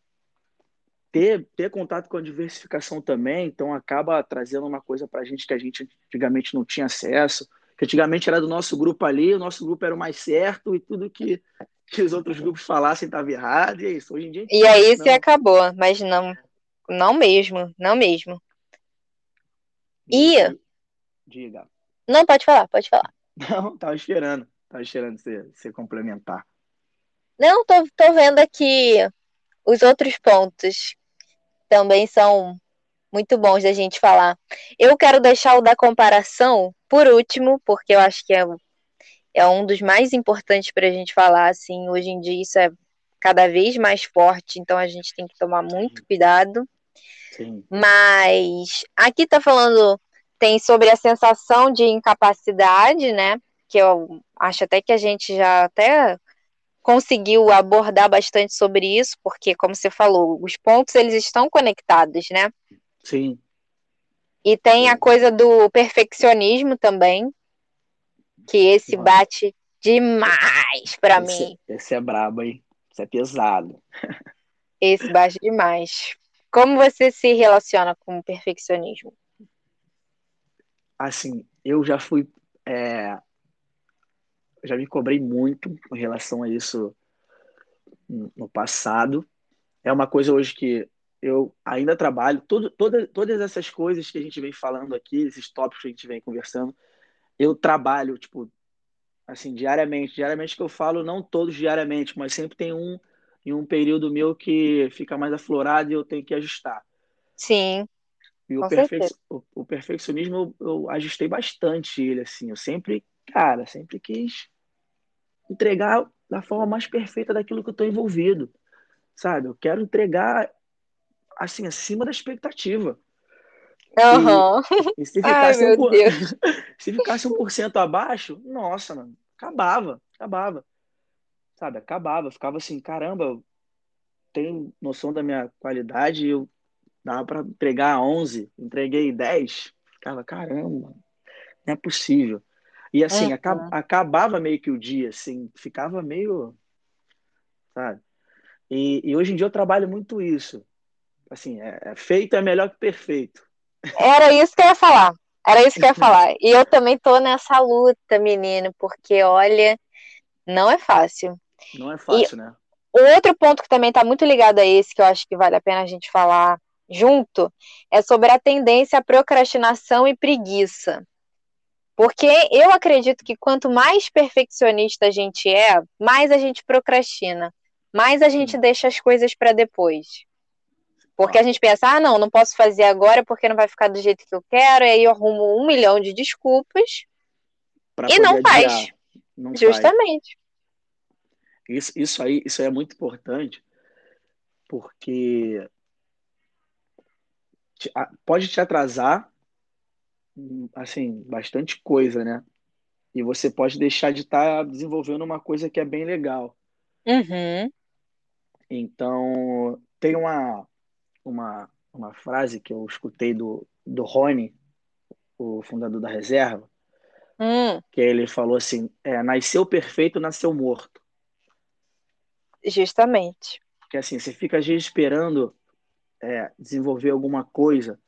ter, ter contato com a diversificação também, então acaba trazendo uma coisa para a gente que a gente antigamente não tinha acesso, que antigamente era do nosso grupo ali, o nosso grupo era o mais certo e tudo que, que os outros grupos falassem estava errado, e é isso. Hoje em dia. E aí se não. acabou, mas não, não mesmo, não mesmo. E- Diga. Não, pode falar, pode falar. Não, tava esperando. Tava esperando você, você complementar. Não, tô, tô vendo aqui os outros pontos. Também são muito bons da gente falar. Eu quero deixar o da comparação por último, porque eu acho que é, é um dos mais importantes para a gente falar. Assim, hoje em dia isso é cada vez mais forte, então a gente tem que tomar muito cuidado. Sim. Mas aqui tá falando, tem sobre a sensação de incapacidade, né? Que eu acho até que a gente já até conseguiu abordar bastante sobre isso, porque, como você falou, os pontos eles estão conectados, né? Sim. E tem a coisa do perfeccionismo também, que esse Nossa. bate demais pra esse, mim. Esse é brabo, hein? Esse é pesado. Esse bate demais. Como você se relaciona com o perfeccionismo? Assim, eu já fui. é, já me cobrei muito com relação a isso no passado. É uma coisa hoje que eu ainda trabalho. Tudo, toda, todas essas coisas que a gente vem falando aqui, esses tópicos que a gente vem conversando, eu trabalho, tipo, assim, diariamente. Diariamente que eu falo, não todos diariamente, mas sempre tem um em um período meu que fica mais aflorado e eu tenho que ajustar. Sim, E o, perfe... o, o perfeccionismo eu, eu ajustei bastante ele, assim. Eu sempre, cara, sempre quis entregar da forma mais perfeita daquilo que eu estou envolvido, sabe? Eu quero entregar, assim, acima da expectativa. aham. E se Ai, ficasse, meu um por... Se ficasse 1% abaixo, nossa, mano, acabava, acabava. Sabe, acabava. Ficava assim, caramba, eu tenho noção da minha qualidade, eu dava para entregar 11, entreguei 10. Ficava, caramba, não é possível. E assim, Uhum. aca- acabava meio que o dia, assim, ficava meio, sabe? E, e hoje em dia eu trabalho muito isso. Assim, é, é feito é melhor que perfeito. Era isso que eu ia falar. Era isso que eu ia falar. E eu também tô nessa luta, menino, porque olha, não é fácil. Não é fácil, né? O outro ponto que também está muito ligado a esse, que eu acho que vale a pena a gente falar junto, é sobre a tendência à procrastinação e preguiça. Porque eu acredito que quanto mais perfeccionista a gente é, mais a gente procrastina, mais a gente deixa as coisas para depois. Porque a gente pensa, ah, não, não posso fazer agora porque não vai ficar do jeito que eu quero, e aí eu arrumo um milhão de desculpas, Pra E não adiar. faz. Não faz. justamente. Isso, isso aí, isso aí é muito importante, porque pode te atrasar, hum, assim, bastante coisa, né? E você pode deixar de estar desenvolvendo uma coisa que é bem legal. Uhum. Então, tem uma, uma, uma frase que eu escutei do, do Rony, o fundador da Reserva, Hum, que ele falou assim: é, nasceu perfeito, nasceu morto. Justamente. Porque assim, você fica às vezes esperando é, desenvolver alguma coisa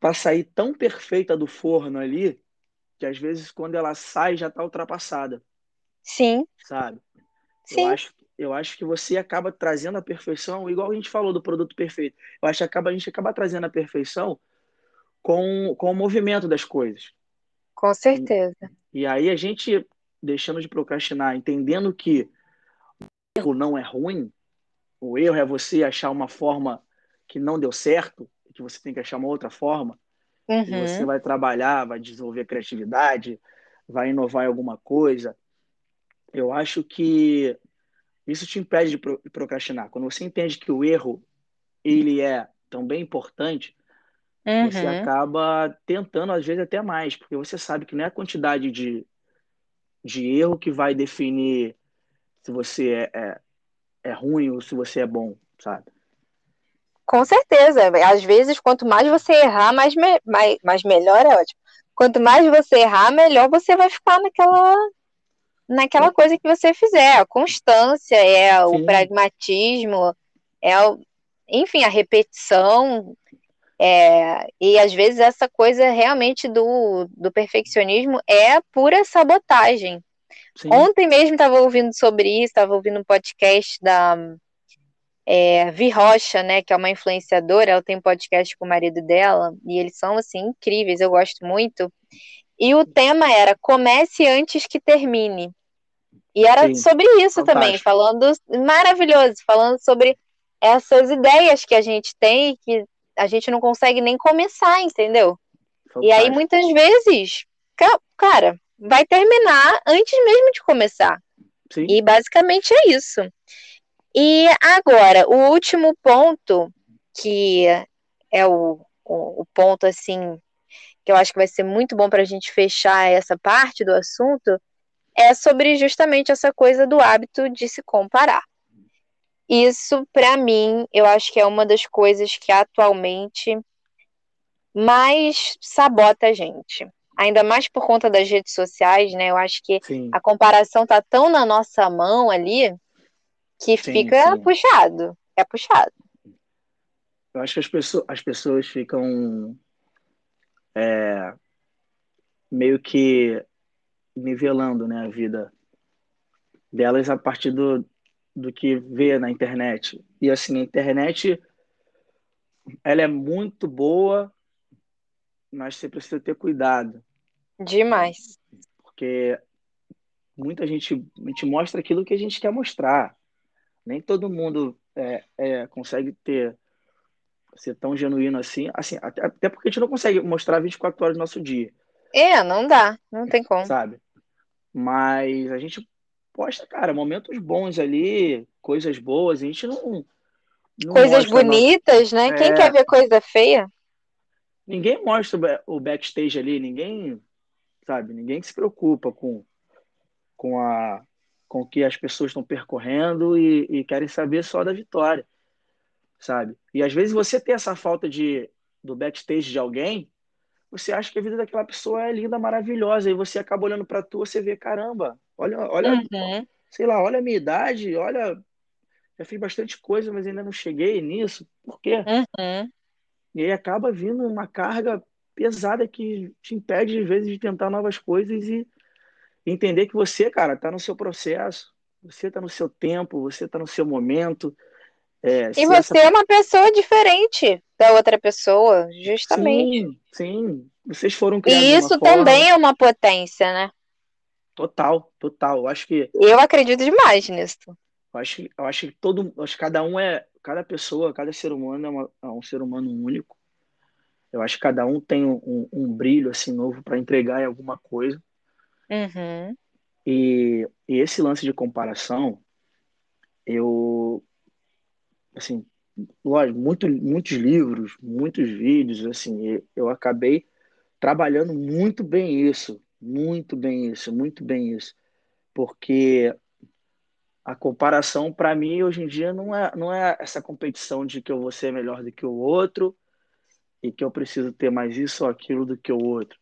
para sair tão perfeita do forno ali que às vezes quando ela sai já está ultrapassada. Sim. Sabe? Sim. Eu acho, eu acho que você acaba trazendo a perfeição, igual a gente falou do produto perfeito. Eu acho que acaba, a gente acaba trazendo a perfeição com, com o movimento das coisas. Com certeza. E, e aí a gente, deixando de procrastinar, entendendo que erro não é ruim, o erro é você achar uma forma que não deu certo, que você tem que achar uma outra forma, uhum. e você vai trabalhar, vai desenvolver criatividade, vai inovar em alguma coisa. Eu acho que isso te impede de procrastinar. Quando você entende que o erro ele é também importante, uhum. você acaba tentando às vezes até mais, porque você sabe que não é a quantidade de, de erro que vai definir se você é, é, é ruim ou se você é bom, sabe? Com certeza. Às vezes, quanto mais você errar, mais, me... mais, mais melhor é ótimo. Quanto mais você errar, melhor você vai ficar naquela naquela coisa que você fizer. A constância, é Sim. o pragmatismo, é o, enfim, a repetição. É, e às vezes essa coisa realmente do, do perfeccionismo é pura sabotagem. Sim. Ontem mesmo estava ouvindo sobre isso, estava ouvindo um podcast da é, Vi Rocha, né, que é uma influenciadora, ela tem um podcast com o marido dela, e eles são, assim, incríveis, eu gosto muito. E o tema era Comece antes que termine. E era Sim, sobre isso fantástico. também, falando maravilhoso, falando sobre essas ideias que a gente tem que a gente não consegue nem começar, entendeu? Fantástico. E aí muitas vezes, cara, vai terminar antes mesmo de começar. Sim. E basicamente é isso. E agora, o último ponto, que é o, o, o ponto assim, que eu acho que vai ser muito bom para a gente fechar essa parte do assunto, é sobre justamente essa coisa do hábito de se comparar. Isso, para mim, eu acho que é uma das coisas que atualmente mais sabota a gente. Ainda mais por conta das redes sociais, né? Eu acho que Sim. a comparação tá tão na nossa mão ali que sim, fica sim. puxado. É puxado. Eu acho que as pessoas, as pessoas ficam é, meio que nivelando né, a vida delas a partir do, do que vê na internet. E assim, a internet ela é muito boa, mas você precisa ter cuidado. Demais. Porque muita gente, a gente mostra aquilo que a gente quer mostrar nem todo mundo é, é, consegue ter ser tão genuíno assim, assim até, até, porque a gente não consegue mostrar 24 horas do nosso dia. É, não dá, não tem como. Sabe? Mas a gente posta, cara, momentos bons ali, coisas boas, a gente não. não coisas bonitas, né? É... Quem quer ver coisa feia? Ninguém mostra o backstage ali, ninguém, sabe? Ninguém se preocupa com, com a com que as pessoas estão percorrendo e, e, querem saber só da vitória, sabe? E às vezes você tem essa falta de do backstage de alguém, você acha que a vida daquela pessoa é linda, maravilhosa, e você acaba olhando para tu, você vê, caramba, olha, olha, uhum. sei lá, olha a minha idade, olha, já fiz bastante coisa, mas ainda não cheguei nisso, por quê? Uhum. E aí acaba vindo uma carga pesada que te impede, às vezes, de tentar novas coisas e entender que você, cara, está no seu processo, você está no seu tempo, você está no seu momento. É, e você essa... é uma pessoa diferente da outra pessoa, justamente. Sim, sim. Vocês foram criados. E isso também forma... é uma potência, né? Total, total. Eu acho que. Eu acredito demais nisso. Eu acho, eu acho que todo, acho que cada um é, cada pessoa, cada ser humano é, uma, é um ser humano único. Eu acho que cada um tem um, um, brilho assim novo para entregar em alguma coisa. Uhum. E, e, esse lance de comparação, eu, assim, lógico, muito, muitos livros, muitos vídeos, assim, eu acabei trabalhando muito bem isso, muito bem isso, muito bem isso, porque a comparação para mim hoje em dia não é, não é essa competição de que eu vou ser melhor do que o outro e que eu preciso ter mais isso ou aquilo do que o outro.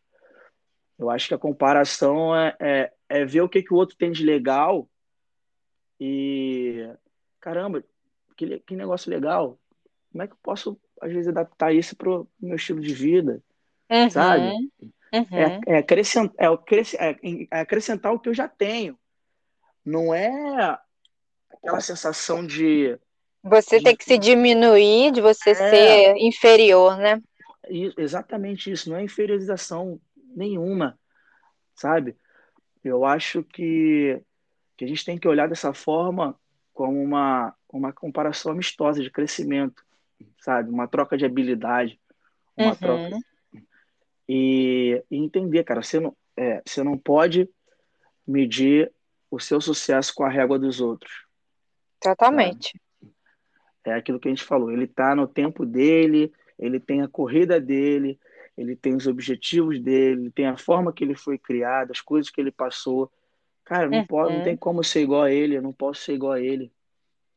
Eu acho que a comparação é, é, é ver o que, que o outro tem de legal E caramba, que, que negócio legal. Como é que eu posso, às vezes, adaptar isso para o meu estilo de vida? Uhum, sabe? uhum. É, é, acrescentar, é, é, é acrescentar o que eu já tenho. Não é aquela sensação de. Você de, tem que se diminuir, de você É. ser inferior, né? Exatamente isso, não é inferiorização nenhuma, sabe? Eu acho que, que a gente tem que olhar dessa forma como uma, uma comparação amistosa de crescimento, sabe? Uma troca de habilidade, uma troca. Uhum, E, e entender, cara, você não, é, você não pode medir o seu sucesso com a régua dos outros, sabe? totalmente. É aquilo que a gente falou, ele está no tempo dele, ele tem a corrida dele, ele tem os objetivos dele, ele tem a forma que ele foi criado, as coisas que ele passou. Cara, não pode, não tem Uhum. como ser igual a ele, eu não posso ser igual a ele,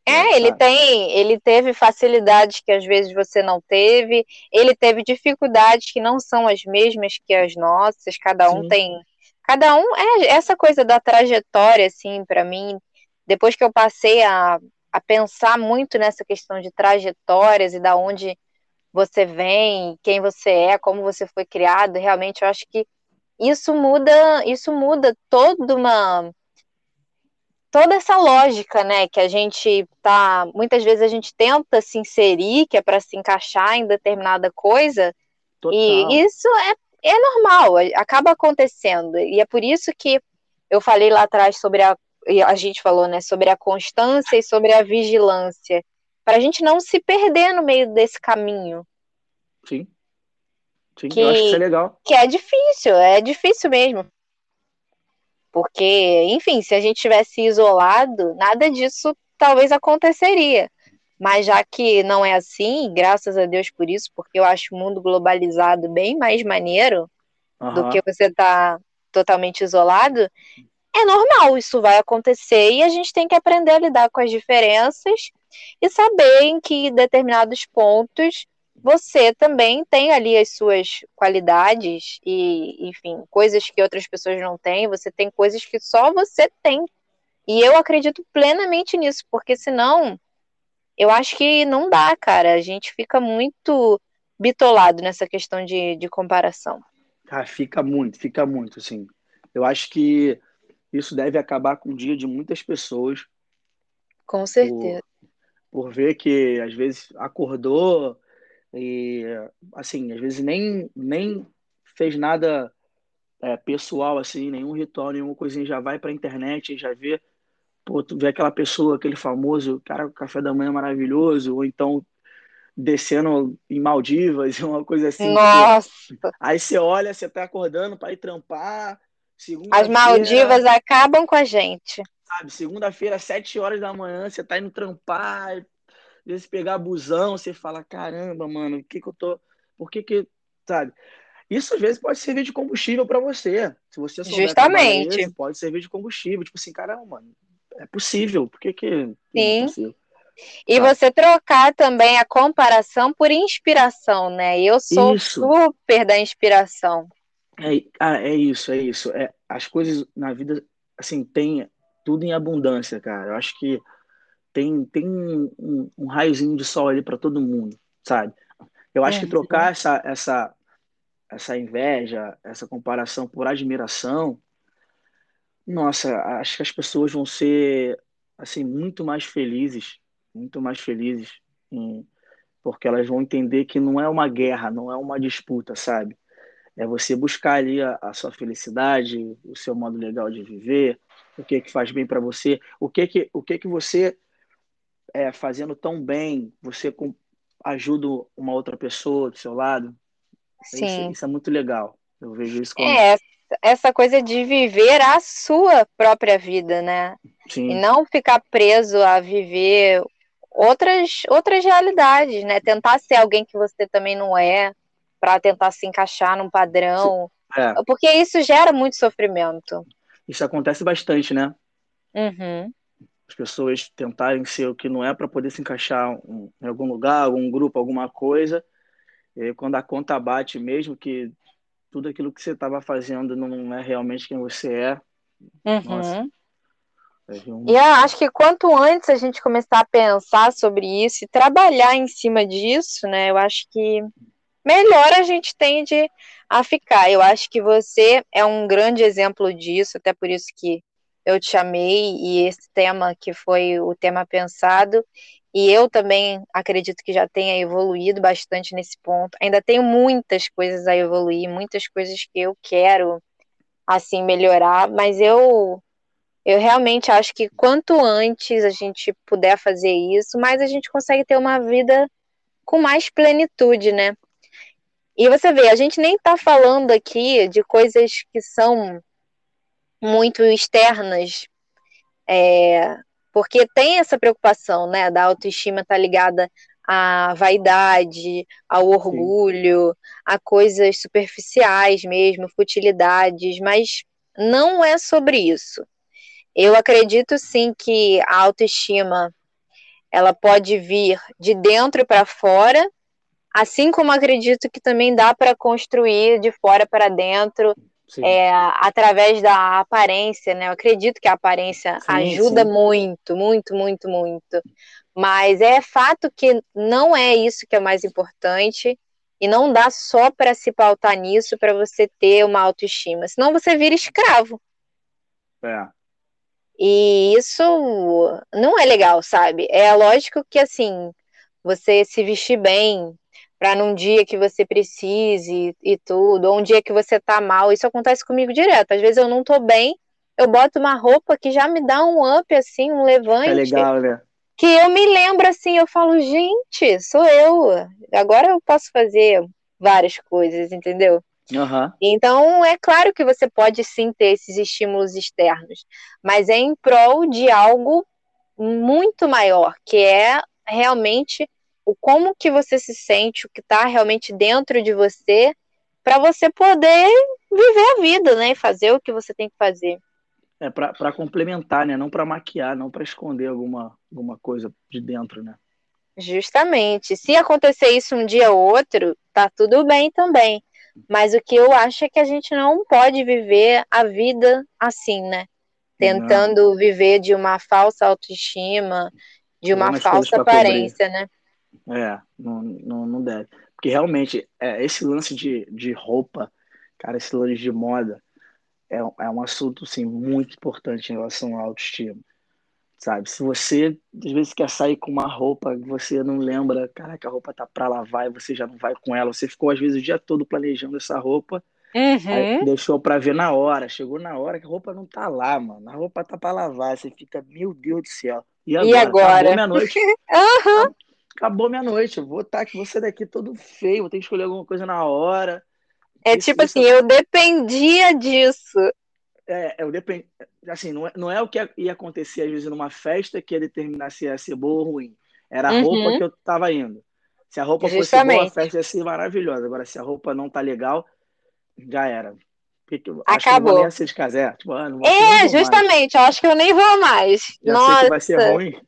é, ele tem, ele teve facilidades que às vezes você não teve, ele teve dificuldades que não são as mesmas que as nossas, cada um Sim, tem, cada um é essa coisa da trajetória assim, para mim, depois que eu passei a, a pensar muito nessa questão de trajetórias e da onde você vem, quem você é, como você foi criado, realmente eu acho que isso muda, isso muda toda uma toda essa lógica, né, que a gente tá, muitas vezes a gente tenta se inserir, que é para se encaixar em determinada coisa, e total. isso é, é normal, acaba acontecendo. E é por isso que eu falei lá atrás sobre a, e a gente falou, né, sobre a constância e sobre a vigilância, para a gente não se perder no meio desse caminho, Sim, sim, eu acho que isso é que, legal. que é difícil, é difícil mesmo. Porque, enfim, se a gente tivesse isolado, nada disso talvez aconteceria. Mas já que não é assim, graças a Deus por isso, porque eu acho o mundo globalizado bem mais maneiro do que você estar totalmente isolado, é normal, isso vai acontecer e a gente tem que aprender a lidar com as diferenças e saber em que determinados pontos você também tem ali as suas qualidades e, enfim, coisas que outras pessoas não têm, você tem coisas que só você tem. E eu acredito plenamente nisso, porque senão eu acho que não dá, cara. A gente fica muito bitolado nessa questão de, de comparação. Cara, fica muito, fica muito, assim. Eu acho que isso deve acabar com o dia de muitas pessoas Com por, certeza. por ver que às vezes acordou e assim, às vezes nem, nem fez nada é, pessoal assim, nenhum ritual, nenhuma coisinha, já vai pra internet e já vê, pô, tu vê aquela pessoa, aquele famoso, cara, o café da manhã maravilhoso, ou então descendo em Maldivas, uma coisa assim, Nossa, aí você olha, você tá acordando para ir trampar, as Maldivas acabam com a gente. sabe, segunda-feira, sete horas da manhã, você tá indo trampar, às vezes pegar busão, você fala, caramba, mano, o que que eu tô, por que que, sabe? Isso às vezes pode servir de combustível para você. Se você souber Justamente. isso, pode servir de combustível. Tipo assim, caramba, mano, é possível. Por que, que é Sim. possível? E Sabe? você trocar também a comparação por inspiração, né? Eu sou Isso. super da inspiração. É, ah, é isso, é isso. É, as coisas na vida, assim, tem tudo em abundância, cara. Eu acho que tem, tem um, um, raiozinho de sol ali para todo mundo, sabe? Eu acho que Uhum. trocar essa, essa, essa inveja, essa comparação por admiração, nossa, acho que as pessoas vão ser assim muito mais felizes, muito mais felizes, em- porque elas vão entender que não é uma guerra, não é uma disputa, sabe? É você buscar ali a, a sua felicidade, o seu modo legal de viver, o que que faz bem para você, o que que o que que você é fazendo tão bem, você com- ajuda uma outra pessoa do seu lado. Isso, Sim. isso é muito legal. Eu vejo isso como É, essa coisa de viver a sua própria vida, né? E sim, não ficar preso a viver outras, outras realidades, né? Tentar ser alguém que você também não é, para tentar se encaixar num padrão. é, Porque isso gera muito sofrimento. isso acontece bastante, né? Uhum. As pessoas tentarem ser o que não é para poder se encaixar em algum lugar, algum grupo, alguma coisa. E quando a conta bate, mesmo que tudo aquilo que você estava fazendo não é realmente quem você é, nossa, Uhum. E eu acho que quanto antes a gente começar a pensar sobre isso e trabalhar em cima disso, né, eu acho que melhor a gente tende a ficar. Eu acho que você é um grande exemplo disso, até por isso que eu te chamei e esse tema que foi o tema pensado. E eu também acredito que já tenha evoluído bastante nesse ponto. Ainda tenho muitas coisas a evoluir, muitas coisas que eu quero assim melhorar, mas eu eu realmente acho que quanto antes a gente puder fazer isso, mais a gente consegue ter uma vida com mais plenitude, né? E você vê, a gente nem está falando aqui de coisas que são muito externas, é, porque tem essa preocupação, né, da autoestima estar tá ligada à vaidade, ao orgulho, Sim. a coisas superficiais mesmo, futilidades, mas não é sobre isso. Eu acredito sim que a autoestima ela pode vir de dentro para fora, assim como acredito que também dá para construir de fora para dentro, é, através da aparência, né? Eu acredito que a aparência sim, ajuda sim. muito, muito, muito, muito. Mas é fato que não é isso que é mais importante e não dá só para se pautar nisso para você ter uma autoestima, senão você vira escravo. É. E isso não é legal, sabe? É lógico que assim, você se vestir bem para num dia que você precise e tudo, ou um dia que você tá mal, isso acontece comigo direto. Às vezes eu não tô bem, eu boto uma roupa que já me dá um up assim, um levante. É legal, né? Que eu me lembro assim, eu falo, gente, sou eu. Agora eu posso fazer várias coisas, entendeu? Uhum. Então, é claro que você pode sim ter esses estímulos externos, mas é em prol de algo muito maior, que é realmente o como que você se sente, o que está realmente dentro de você, para você poder viver a vida, né? E fazer o que você tem que fazer. É para complementar, né? Não para maquiar, não para esconder alguma, alguma coisa de dentro, né? Justamente. Se acontecer isso um dia ou outro, tá tudo bem também. Mas o que eu acho é que a gente não pode viver a vida assim, né? Tentando não. viver de uma falsa autoestima, de uma falsa aparência, né? É, não, não, não deve. Porque realmente, é, esse lance de, de roupa, cara, esse lance de moda, é, é um assunto, assim, muito importante em relação à autoestima sabe? Se você às vezes quer sair com uma roupa que você não lembra, caraca, a roupa tá para lavar e você já não vai com ela, você ficou às vezes o dia todo planejando essa roupa, uhum. deixou para ver na hora, chegou na hora que a roupa não tá lá, mano, a roupa tá para lavar, você fica, meu Deus do céu. E agora? E agora? Acabou minha noite. uhum. Acabou minha noite, eu vou estar tá, que você daqui todo feio, vou ter que escolher alguma coisa na hora. É isso, tipo isso... assim, eu dependia disso é, eu depend... assim, não é, não é o que ia acontecer às vezes numa festa que ia determinar se ia ser boa ou ruim. Era a uhum. roupa que eu tava indo. Se a roupa Justamente. fosse boa, a festa ia ser maravilhosa. Agora, se a roupa não tá legal, já era. Acabou. Acho que de casa. É, tipo, ah, é justamente. Eu acho que eu nem vou mais. Já Nossa. sei que vai ser ruim.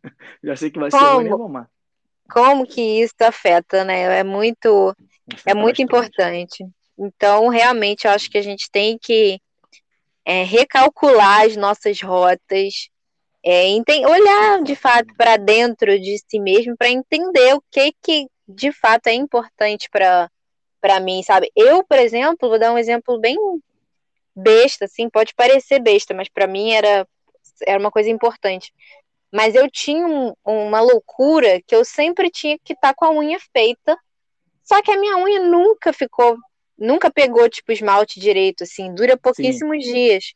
Já sei que vai Como? ser ruim, nem vou mais. Como que isso afeta, né? É muito, é muito bastante. importante. Então, realmente, eu acho que a gente tem que é, recalcular as nossas rotas, é, olhar de fato para dentro de si mesmo para entender o que, que de fato é importante para mim, sabe? Eu, por exemplo, vou dar um exemplo bem besta, assim, pode parecer besta, mas para mim era, era uma coisa importante. Mas eu tinha um, uma loucura que eu sempre tinha que estar tá com a unha feita, só que a minha unha nunca ficou nunca pegou, tipo, esmalte direito, assim, dura pouquíssimos Sim. dias.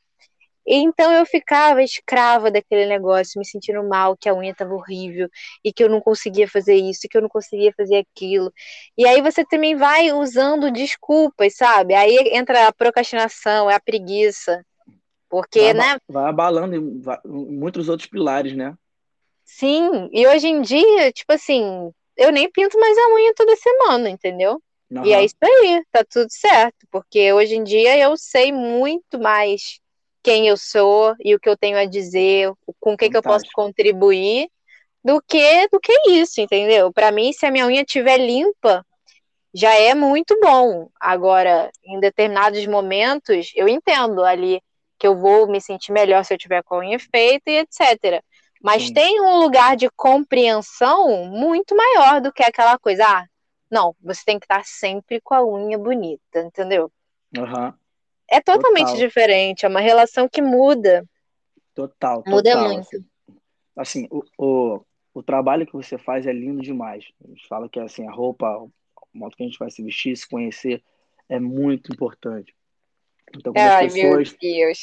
Então eu ficava escrava daquele negócio, me sentindo mal, que a unha estava horrível e que eu não conseguia fazer isso, e que eu não conseguia fazer aquilo. E aí você também vai usando desculpas, sabe? Aí entra a procrastinação, é a preguiça. Porque, vai, né? Vai abalando muitos outros pilares, né? Sim, e hoje em dia, tipo assim, eu nem pinto mais a unha toda semana, entendeu? Uhum. E é isso aí, tá tudo certo, porque hoje em dia eu sei muito mais quem eu sou e o que eu tenho a dizer, com o que, que eu posso contribuir, do que do que isso, entendeu? Para mim, se a minha unha estiver limpa, já é muito bom. Agora, em determinados momentos, eu entendo ali que eu vou me sentir melhor se eu tiver com a unha feita e etc. Mas Sim. tem um lugar de compreensão muito maior do que aquela coisa, ah, não, você tem que estar sempre com a unha bonita, entendeu? Uhum. É totalmente total. diferente, é uma relação que muda. Total, total. Muda muito. Assim, o, o, o trabalho que você faz é lindo demais. A gente fala que assim, a roupa, o modo que a gente vai se vestir, se conhecer, é muito importante. Então, quando Ai, as pessoas... meu Deus.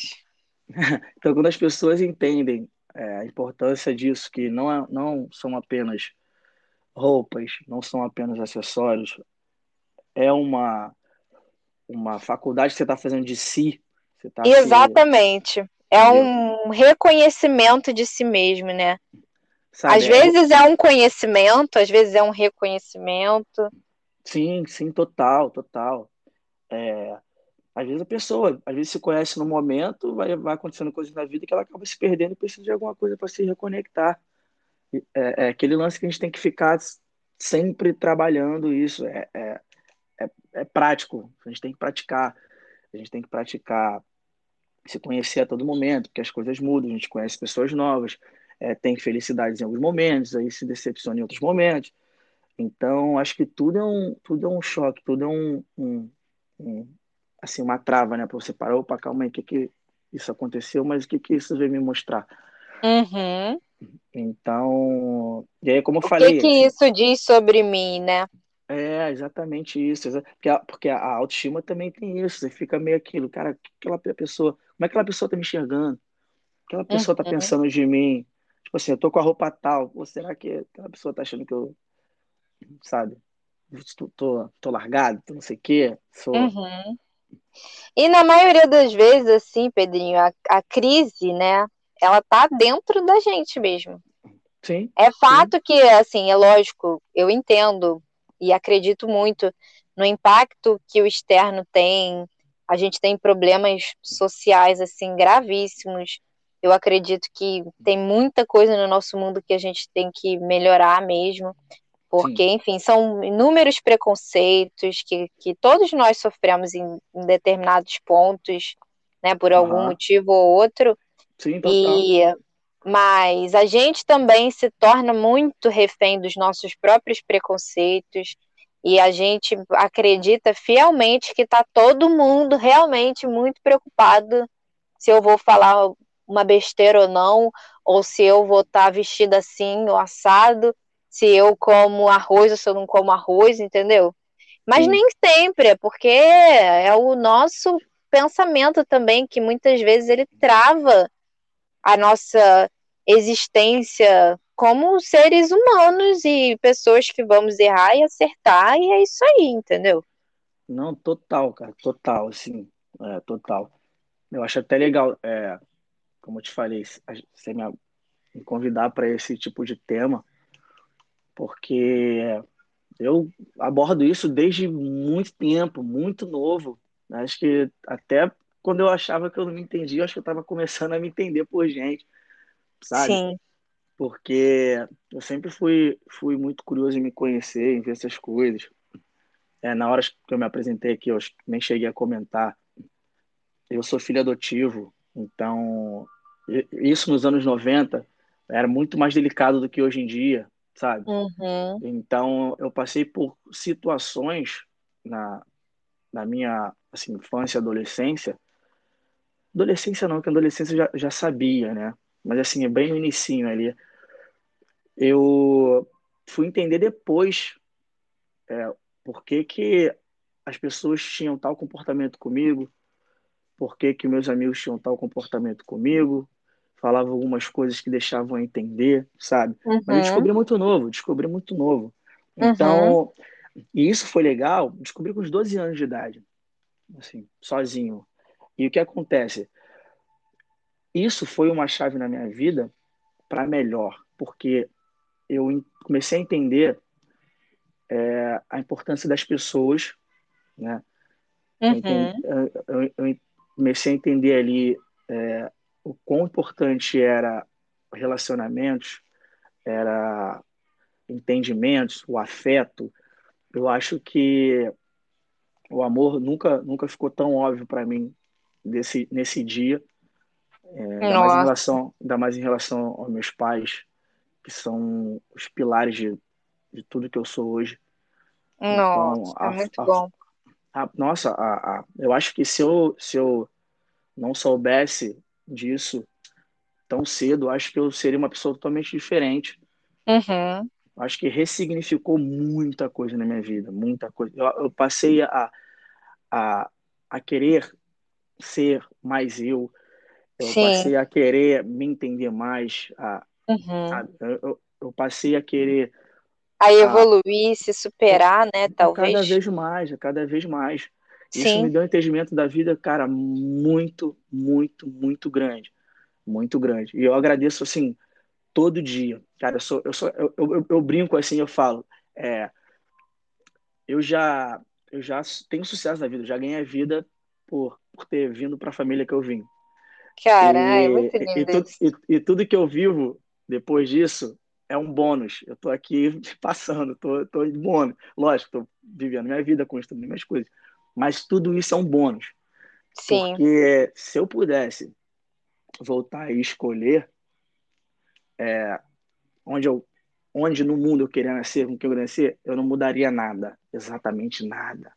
então, quando as pessoas entendem é, a importância disso, que não, é, não são apenas roupas, não são apenas acessórios, é uma, uma faculdade que você está fazendo de si. Tá Exatamente. Se... É um reconhecimento de si mesmo, né? Sabe, às é... vezes é um conhecimento, às vezes é um reconhecimento. Sim, sim, total, total. É, às vezes a pessoa, às vezes se conhece no momento, vai, vai acontecendo coisas na vida que ela acaba se perdendo e precisa de alguma coisa para se reconectar. É, é, aquele lance que a gente tem que ficar sempre trabalhando isso. É, é, é, é prático, a gente tem que praticar. A gente tem que praticar se conhecer a todo momento, porque as coisas mudam, a gente conhece pessoas novas, é, tem felicidades em alguns momentos, aí se decepciona em outros momentos. Então, acho que tudo é um, tudo é um choque, tudo é um, um, um assim, uma trava, né? Para você parar, opa, calma aí, o que que isso aconteceu, mas o que que isso veio me mostrar? Uhum. Então, e aí, como eu o falei... O que que isso diz sobre mim, né? É, exatamente isso. Porque a, porque a autoestima também tem isso. Você fica meio aquilo, cara, aquela pessoa, como é que aquela pessoa tá me enxergando? Aquela pessoa tá uhum. tá pensando de mim? Tipo assim, eu tô com a roupa tal. Pô, será que aquela pessoa tá achando que eu, sabe, tô, tô, tô largado, tô não sei o quê? Sou... Uhum. E na maioria das vezes, assim, Pedrinho, a, a crise, né, ela tá dentro da gente mesmo. Sim. É fato sim. que, assim, é lógico, eu entendo e acredito muito no impacto que o externo tem. A gente tem problemas sociais assim gravíssimos. Eu acredito que tem muita coisa no nosso mundo que a gente tem que melhorar mesmo, porque, Sim. enfim, são inúmeros preconceitos que, que todos nós sofremos em, em determinados pontos, né, por algum uhum. motivo ou outro. Sim, total. E mas a gente também se torna muito refém dos nossos próprios preconceitos e a gente acredita fielmente que está todo mundo realmente muito preocupado se eu vou falar uma besteira ou não, ou se eu vou estar tá vestida assim ou assado, se eu como arroz ou se eu não como arroz, entendeu? Mas Sim. nem sempre, é porque é o nosso pensamento também que muitas vezes ele trava a nossa existência como seres humanos e pessoas que vamos errar e acertar, e é isso aí, entendeu? Não, total, cara, total, assim, é, total. Eu acho até legal, é, como eu te falei, você me, me convidar para esse tipo de tema, porque eu abordo isso desde muito tempo, muito novo. Acho que até quando eu achava que eu não me entendia, acho que eu estava começando a me entender por gente sabe? Sim. Porque eu sempre fui, fui muito curioso em me conhecer, em ver essas coisas. É, na hora que eu me apresentei aqui, eu nem cheguei a comentar. Eu sou filho adotivo, então isso nos anos 90 era muito mais delicado do que hoje em dia, sabe? Uhum. Então eu passei por situações na, na minha assim, infância, adolescência. Adolescência não, que adolescência eu já, já sabia, né? mas assim, é bem no inicinho ali. Eu fui entender depois é, por que, que as pessoas tinham tal comportamento comigo, por que, que meus amigos tinham tal comportamento comigo, falava algumas coisas que deixavam a entender, sabe? Uhum. Mas eu descobri muito novo, descobri muito novo. Então, uhum. e isso foi legal, descobri com os 12 anos de idade, assim, sozinho. E o que acontece? isso foi uma chave na minha vida para melhor, porque eu comecei a entender é, a importância das pessoas, né? Uhum. Eu, eu, eu, comecei a entender ali é, o quão importante era relacionamentos, era entendimentos, o afeto. Eu acho que o amor nunca nunca ficou tão óbvio para mim nesse nesse dia É, ainda, mais em relação, ainda mais em relação aos meus pais, que são os pilares de, de tudo que eu sou hoje. Nossa, então, é a, muito a, bom. A, nossa, eu acho que se eu, se eu não soubesse disso tão cedo, acho que eu seria uma pessoa totalmente diferente. Uhum. Acho que ressignificou muita coisa na minha vida, muita coisa. Eu, eu passei a, a, a querer ser mais eu, eu Sim. passei a querer me entender mais, a, uhum. eu, eu, eu, passei a querer a evoluir, a, se superar, né? Talvez. Cada vez mais, cada vez mais. Sim. Isso me deu um entendimento da vida, cara, muito, muito, muito grande, muito grande. E eu agradeço assim todo dia, cara. Eu sou, eu sou, eu, eu, eu brinco assim, eu falo, é, eu já, eu já tenho sucesso na vida, já ganhei a vida por, por ter vindo para a família que eu vim. Cara, e, é muito lindo. E, tudo, e, e, tudo que eu vivo depois disso é um bônus. Eu tô aqui passando, tô, tô de bônus. Lógico, tô vivendo minha vida, construindo minhas coisas. Mas tudo isso é um bônus. Sim. Porque se eu pudesse voltar e escolher é, onde eu onde no mundo eu queria nascer, com quem eu queria nascer, eu não mudaria nada, exatamente nada.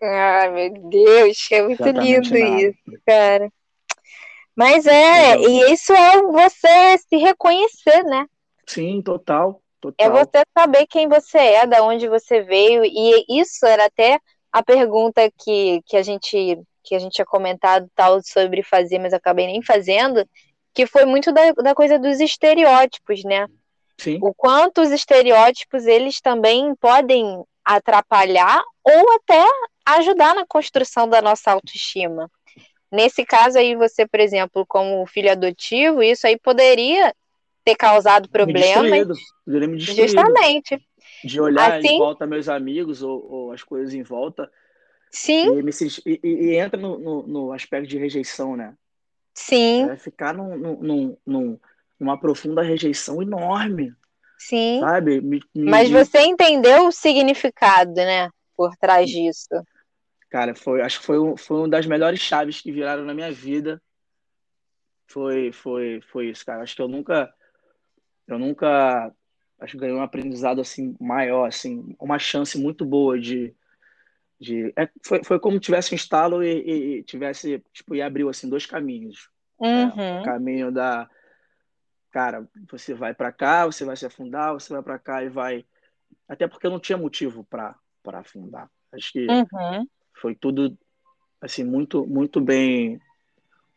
Ai, meu Deus, é muito exatamente lindo nada. isso, cara. Mas é, e isso é você se reconhecer, né? Sim, total, total. É você saber quem você é, da onde você veio, e isso era até a pergunta que, que a gente que a gente tinha comentado tal sobre fazer, mas acabei nem fazendo, que foi muito da, da coisa dos estereótipos, né? Sim. O quanto os estereótipos eles também podem atrapalhar ou até ajudar na construção da nossa autoestima. Nesse caso aí, você, por exemplo, como filho adotivo, isso aí poderia ter causado problemas. Me me Justamente. De olhar assim, em volta meus amigos ou, ou, as coisas em volta. Sim. E, me, e, e entra no, no, no, aspecto de rejeição, né? Sim. É ficar num, num, num, numa profunda rejeição enorme. Sim. Sabe? Me, Mas você entendeu o significado, né? Por trás disso. Cara, foi, acho que foi, foi uma das melhores chaves que viraram na minha vida. Foi, foi, foi isso, cara. Acho que eu nunca, eu nunca, acho que ganhei um aprendizado assim maior, assim, uma chance muito boa de, de, é, foi, foi como tivesse um estalo e, e, tivesse, tipo, e abriu assim dois caminhos. Uhum. É, o caminho da, cara, você vai para cá, você vai se afundar, você vai para cá e vai, até porque eu não tinha motivo para para afundar. Acho que uhum foi tudo assim muito muito bem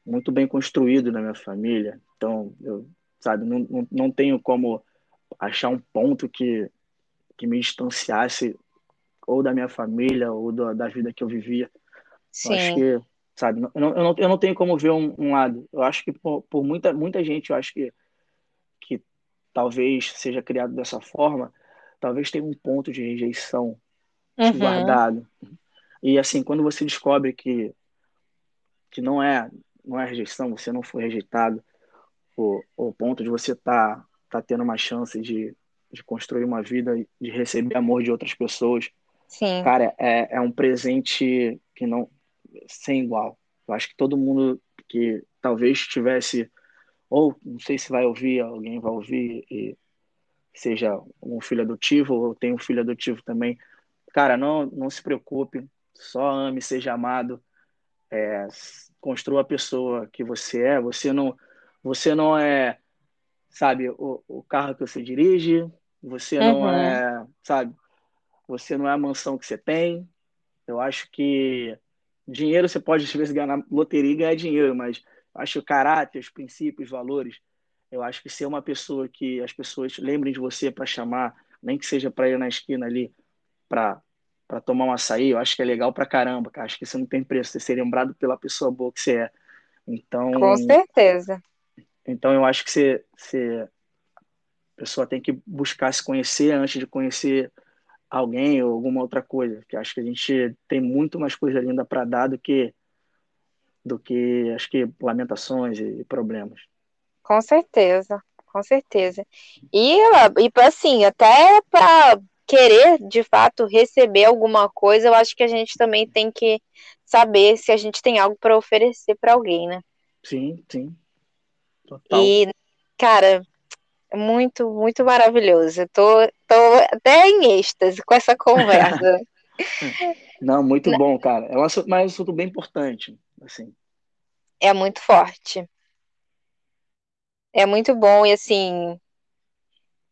muito bem construído na minha família então eu sabe não, não, não tenho como achar um ponto que que me distanciasse ou da minha família ou da, da vida que eu vivia Sim. Eu acho que sabe eu não, eu não, eu não tenho como ver um, um lado eu acho que por, por, muita muita gente eu acho que que talvez seja criado dessa forma talvez tenha um ponto de rejeição uhum. guardado e assim, quando você descobre que, que não é não é rejeição, você não foi rejeitado, o, o ponto de você estar tá, tá tendo uma chance de, de construir uma vida, de receber amor de outras pessoas, Sim. cara, é, é um presente que não sem igual. Eu acho que todo mundo que talvez tivesse, ou não sei se vai ouvir, alguém vai ouvir, e seja um filho adotivo, ou tem um filho adotivo também, cara, não, não se preocupe, só ame, seja amado, é, construa a pessoa que você é. Você não, você não é, sabe, o, o carro que você dirige. Você não uhum. é, sabe, você não é a mansão que você tem. Eu acho que dinheiro você pode às vezes ganhar na loteria e ganhar dinheiro, mas acho que o caráter, os princípios, os valores, eu acho que ser uma pessoa que as pessoas lembrem de você para chamar, nem que seja para ir na esquina ali para para tomar um açaí, eu acho que é legal pra caramba, cara. Acho que você não tem preço, você ser lembrado pela pessoa boa que você é. Então, Com certeza. Então eu acho que você, você a pessoa tem que buscar se conhecer antes de conhecer alguém ou alguma outra coisa, que acho que a gente tem muito mais coisa linda para dar do que do que acho que lamentações e problemas. Com certeza, com certeza. E, e assim, até para querer de fato receber alguma coisa, eu acho que a gente também tem que saber se a gente tem algo para oferecer para alguém, né? Sim, sim. Total. E, cara, muito, muito maravilhoso. tô, tô até em êxtase com essa conversa. Não, muito bom, cara. É um assunto, mas é um assunto bem importante, assim. É muito forte. É muito bom e assim.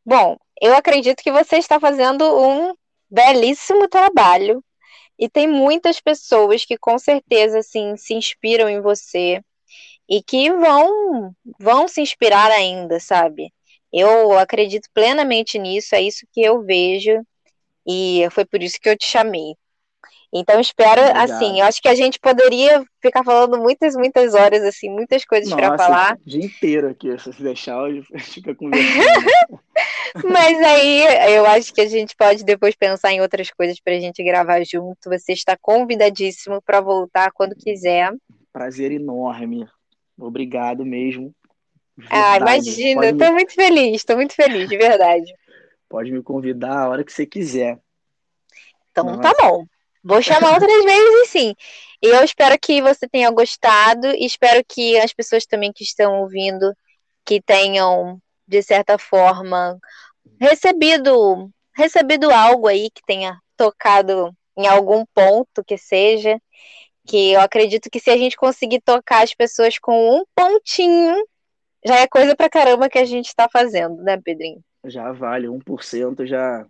Bom, eu acredito que você está fazendo um belíssimo trabalho e tem muitas pessoas que com certeza assim se inspiram em você e que vão vão se inspirar ainda, sabe? Eu acredito plenamente nisso, é isso que eu vejo e foi por isso que eu te chamei. Então espero, Obrigado. assim, eu acho que a gente poderia ficar falando muitas, muitas horas, assim, muitas coisas para falar. O dia inteiro aqui, se você deixar, a gente fica conversando. Mas aí eu acho que a gente pode depois pensar em outras coisas para a gente gravar junto. Você está convidadíssimo para voltar quando quiser. Prazer enorme. Obrigado mesmo. Verdade. Ah, imagina, tô me... muito feliz, estou muito feliz, de verdade. Pode me convidar a hora que você quiser. Então Nossa. tá bom. Vou chamar outras vezes, sim. E eu espero que você tenha gostado e espero que as pessoas também que estão ouvindo que tenham, de certa forma, recebido, recebido algo aí que tenha tocado em algum ponto que seja. Que eu acredito que se a gente conseguir tocar as pessoas com um pontinho, já é coisa pra caramba que a gente está fazendo, né, Pedrinho? Já vale, 1% já,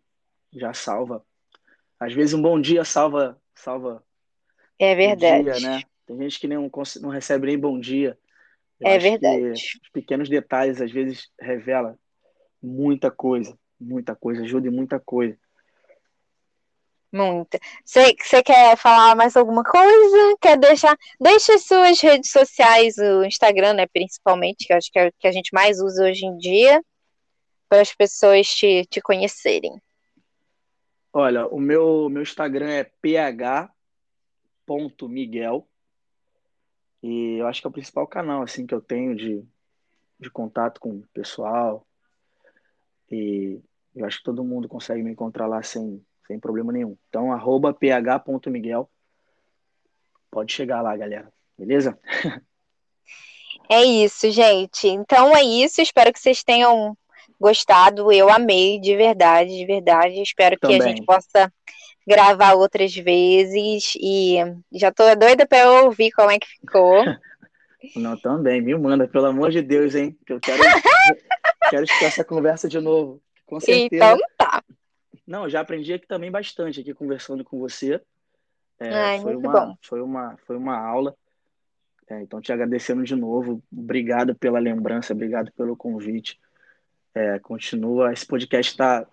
já salva. Às vezes um bom dia salva, salva é verdade. Um dia, né? Tem gente que nem não, não recebe nem bom dia. Eu é verdade. Os pequenos detalhes às vezes revela muita coisa, muita coisa, ajuda em muita coisa. Muita. Você quer falar mais alguma coisa? Quer deixar? Deixa suas redes sociais, o Instagram, né, principalmente, que acho que é o que a gente mais usa hoje em dia, para as pessoas te, te conhecerem. Olha, o meu, meu Instagram é ph.miguel. E eu acho que é o principal canal assim que eu tenho de, de contato com o pessoal. E eu acho que todo mundo consegue me encontrar lá sem, sem problema nenhum. Então, arroba ph.miguel. Pode chegar lá, galera. Beleza? É isso, gente. Então é isso. Espero que vocês tenham gostado. Eu amei, de verdade, de verdade. Espero Também. que a gente possa gravar outras vezes. E já tô doida para ouvir como é que ficou. Não, também, me manda, pelo amor de Deus, hein? Que eu quero, quero escutar essa conversa de novo. Com certeza. Então tá. Não, já aprendi aqui também bastante aqui conversando com você. É, Ai, foi, uma, bom. foi uma foi uma aula. É, então, te agradecendo de novo. Obrigado pela lembrança, obrigado pelo convite. É, continua. Esse podcast está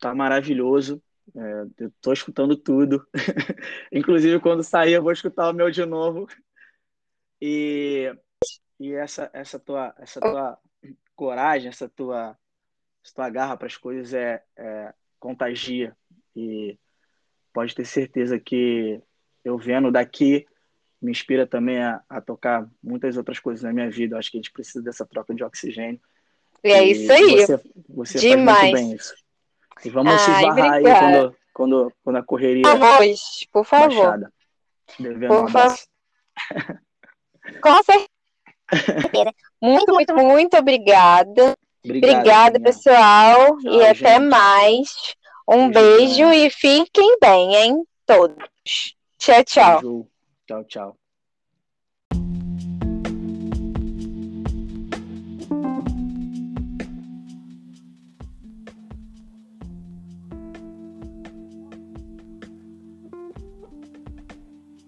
tá maravilhoso. É, eu estou escutando tudo. Inclusive, quando sair, eu vou escutar o meu de novo. E, e essa, essa, tua, essa tua coragem, essa tua, essa tua garra para as coisas é, é contagia. E pode ter certeza que eu vendo daqui me inspira também a, a tocar muitas outras coisas na minha vida. Eu acho que a gente precisa dessa troca de oxigênio. E é isso aí. Você, você Demais. faz muito bem isso. E vamos Ai, se esbarrar aí quando, quando, quando a correria. Vamos, por favor. por favor. Com certeza. muito, muito, muito obrigada. Obrigado, obrigada, pessoal. Tchau, e até mais. Um beijo, beijo e fiquem bem, hein? Todos. Tchau, tchau. Tchau, tchau.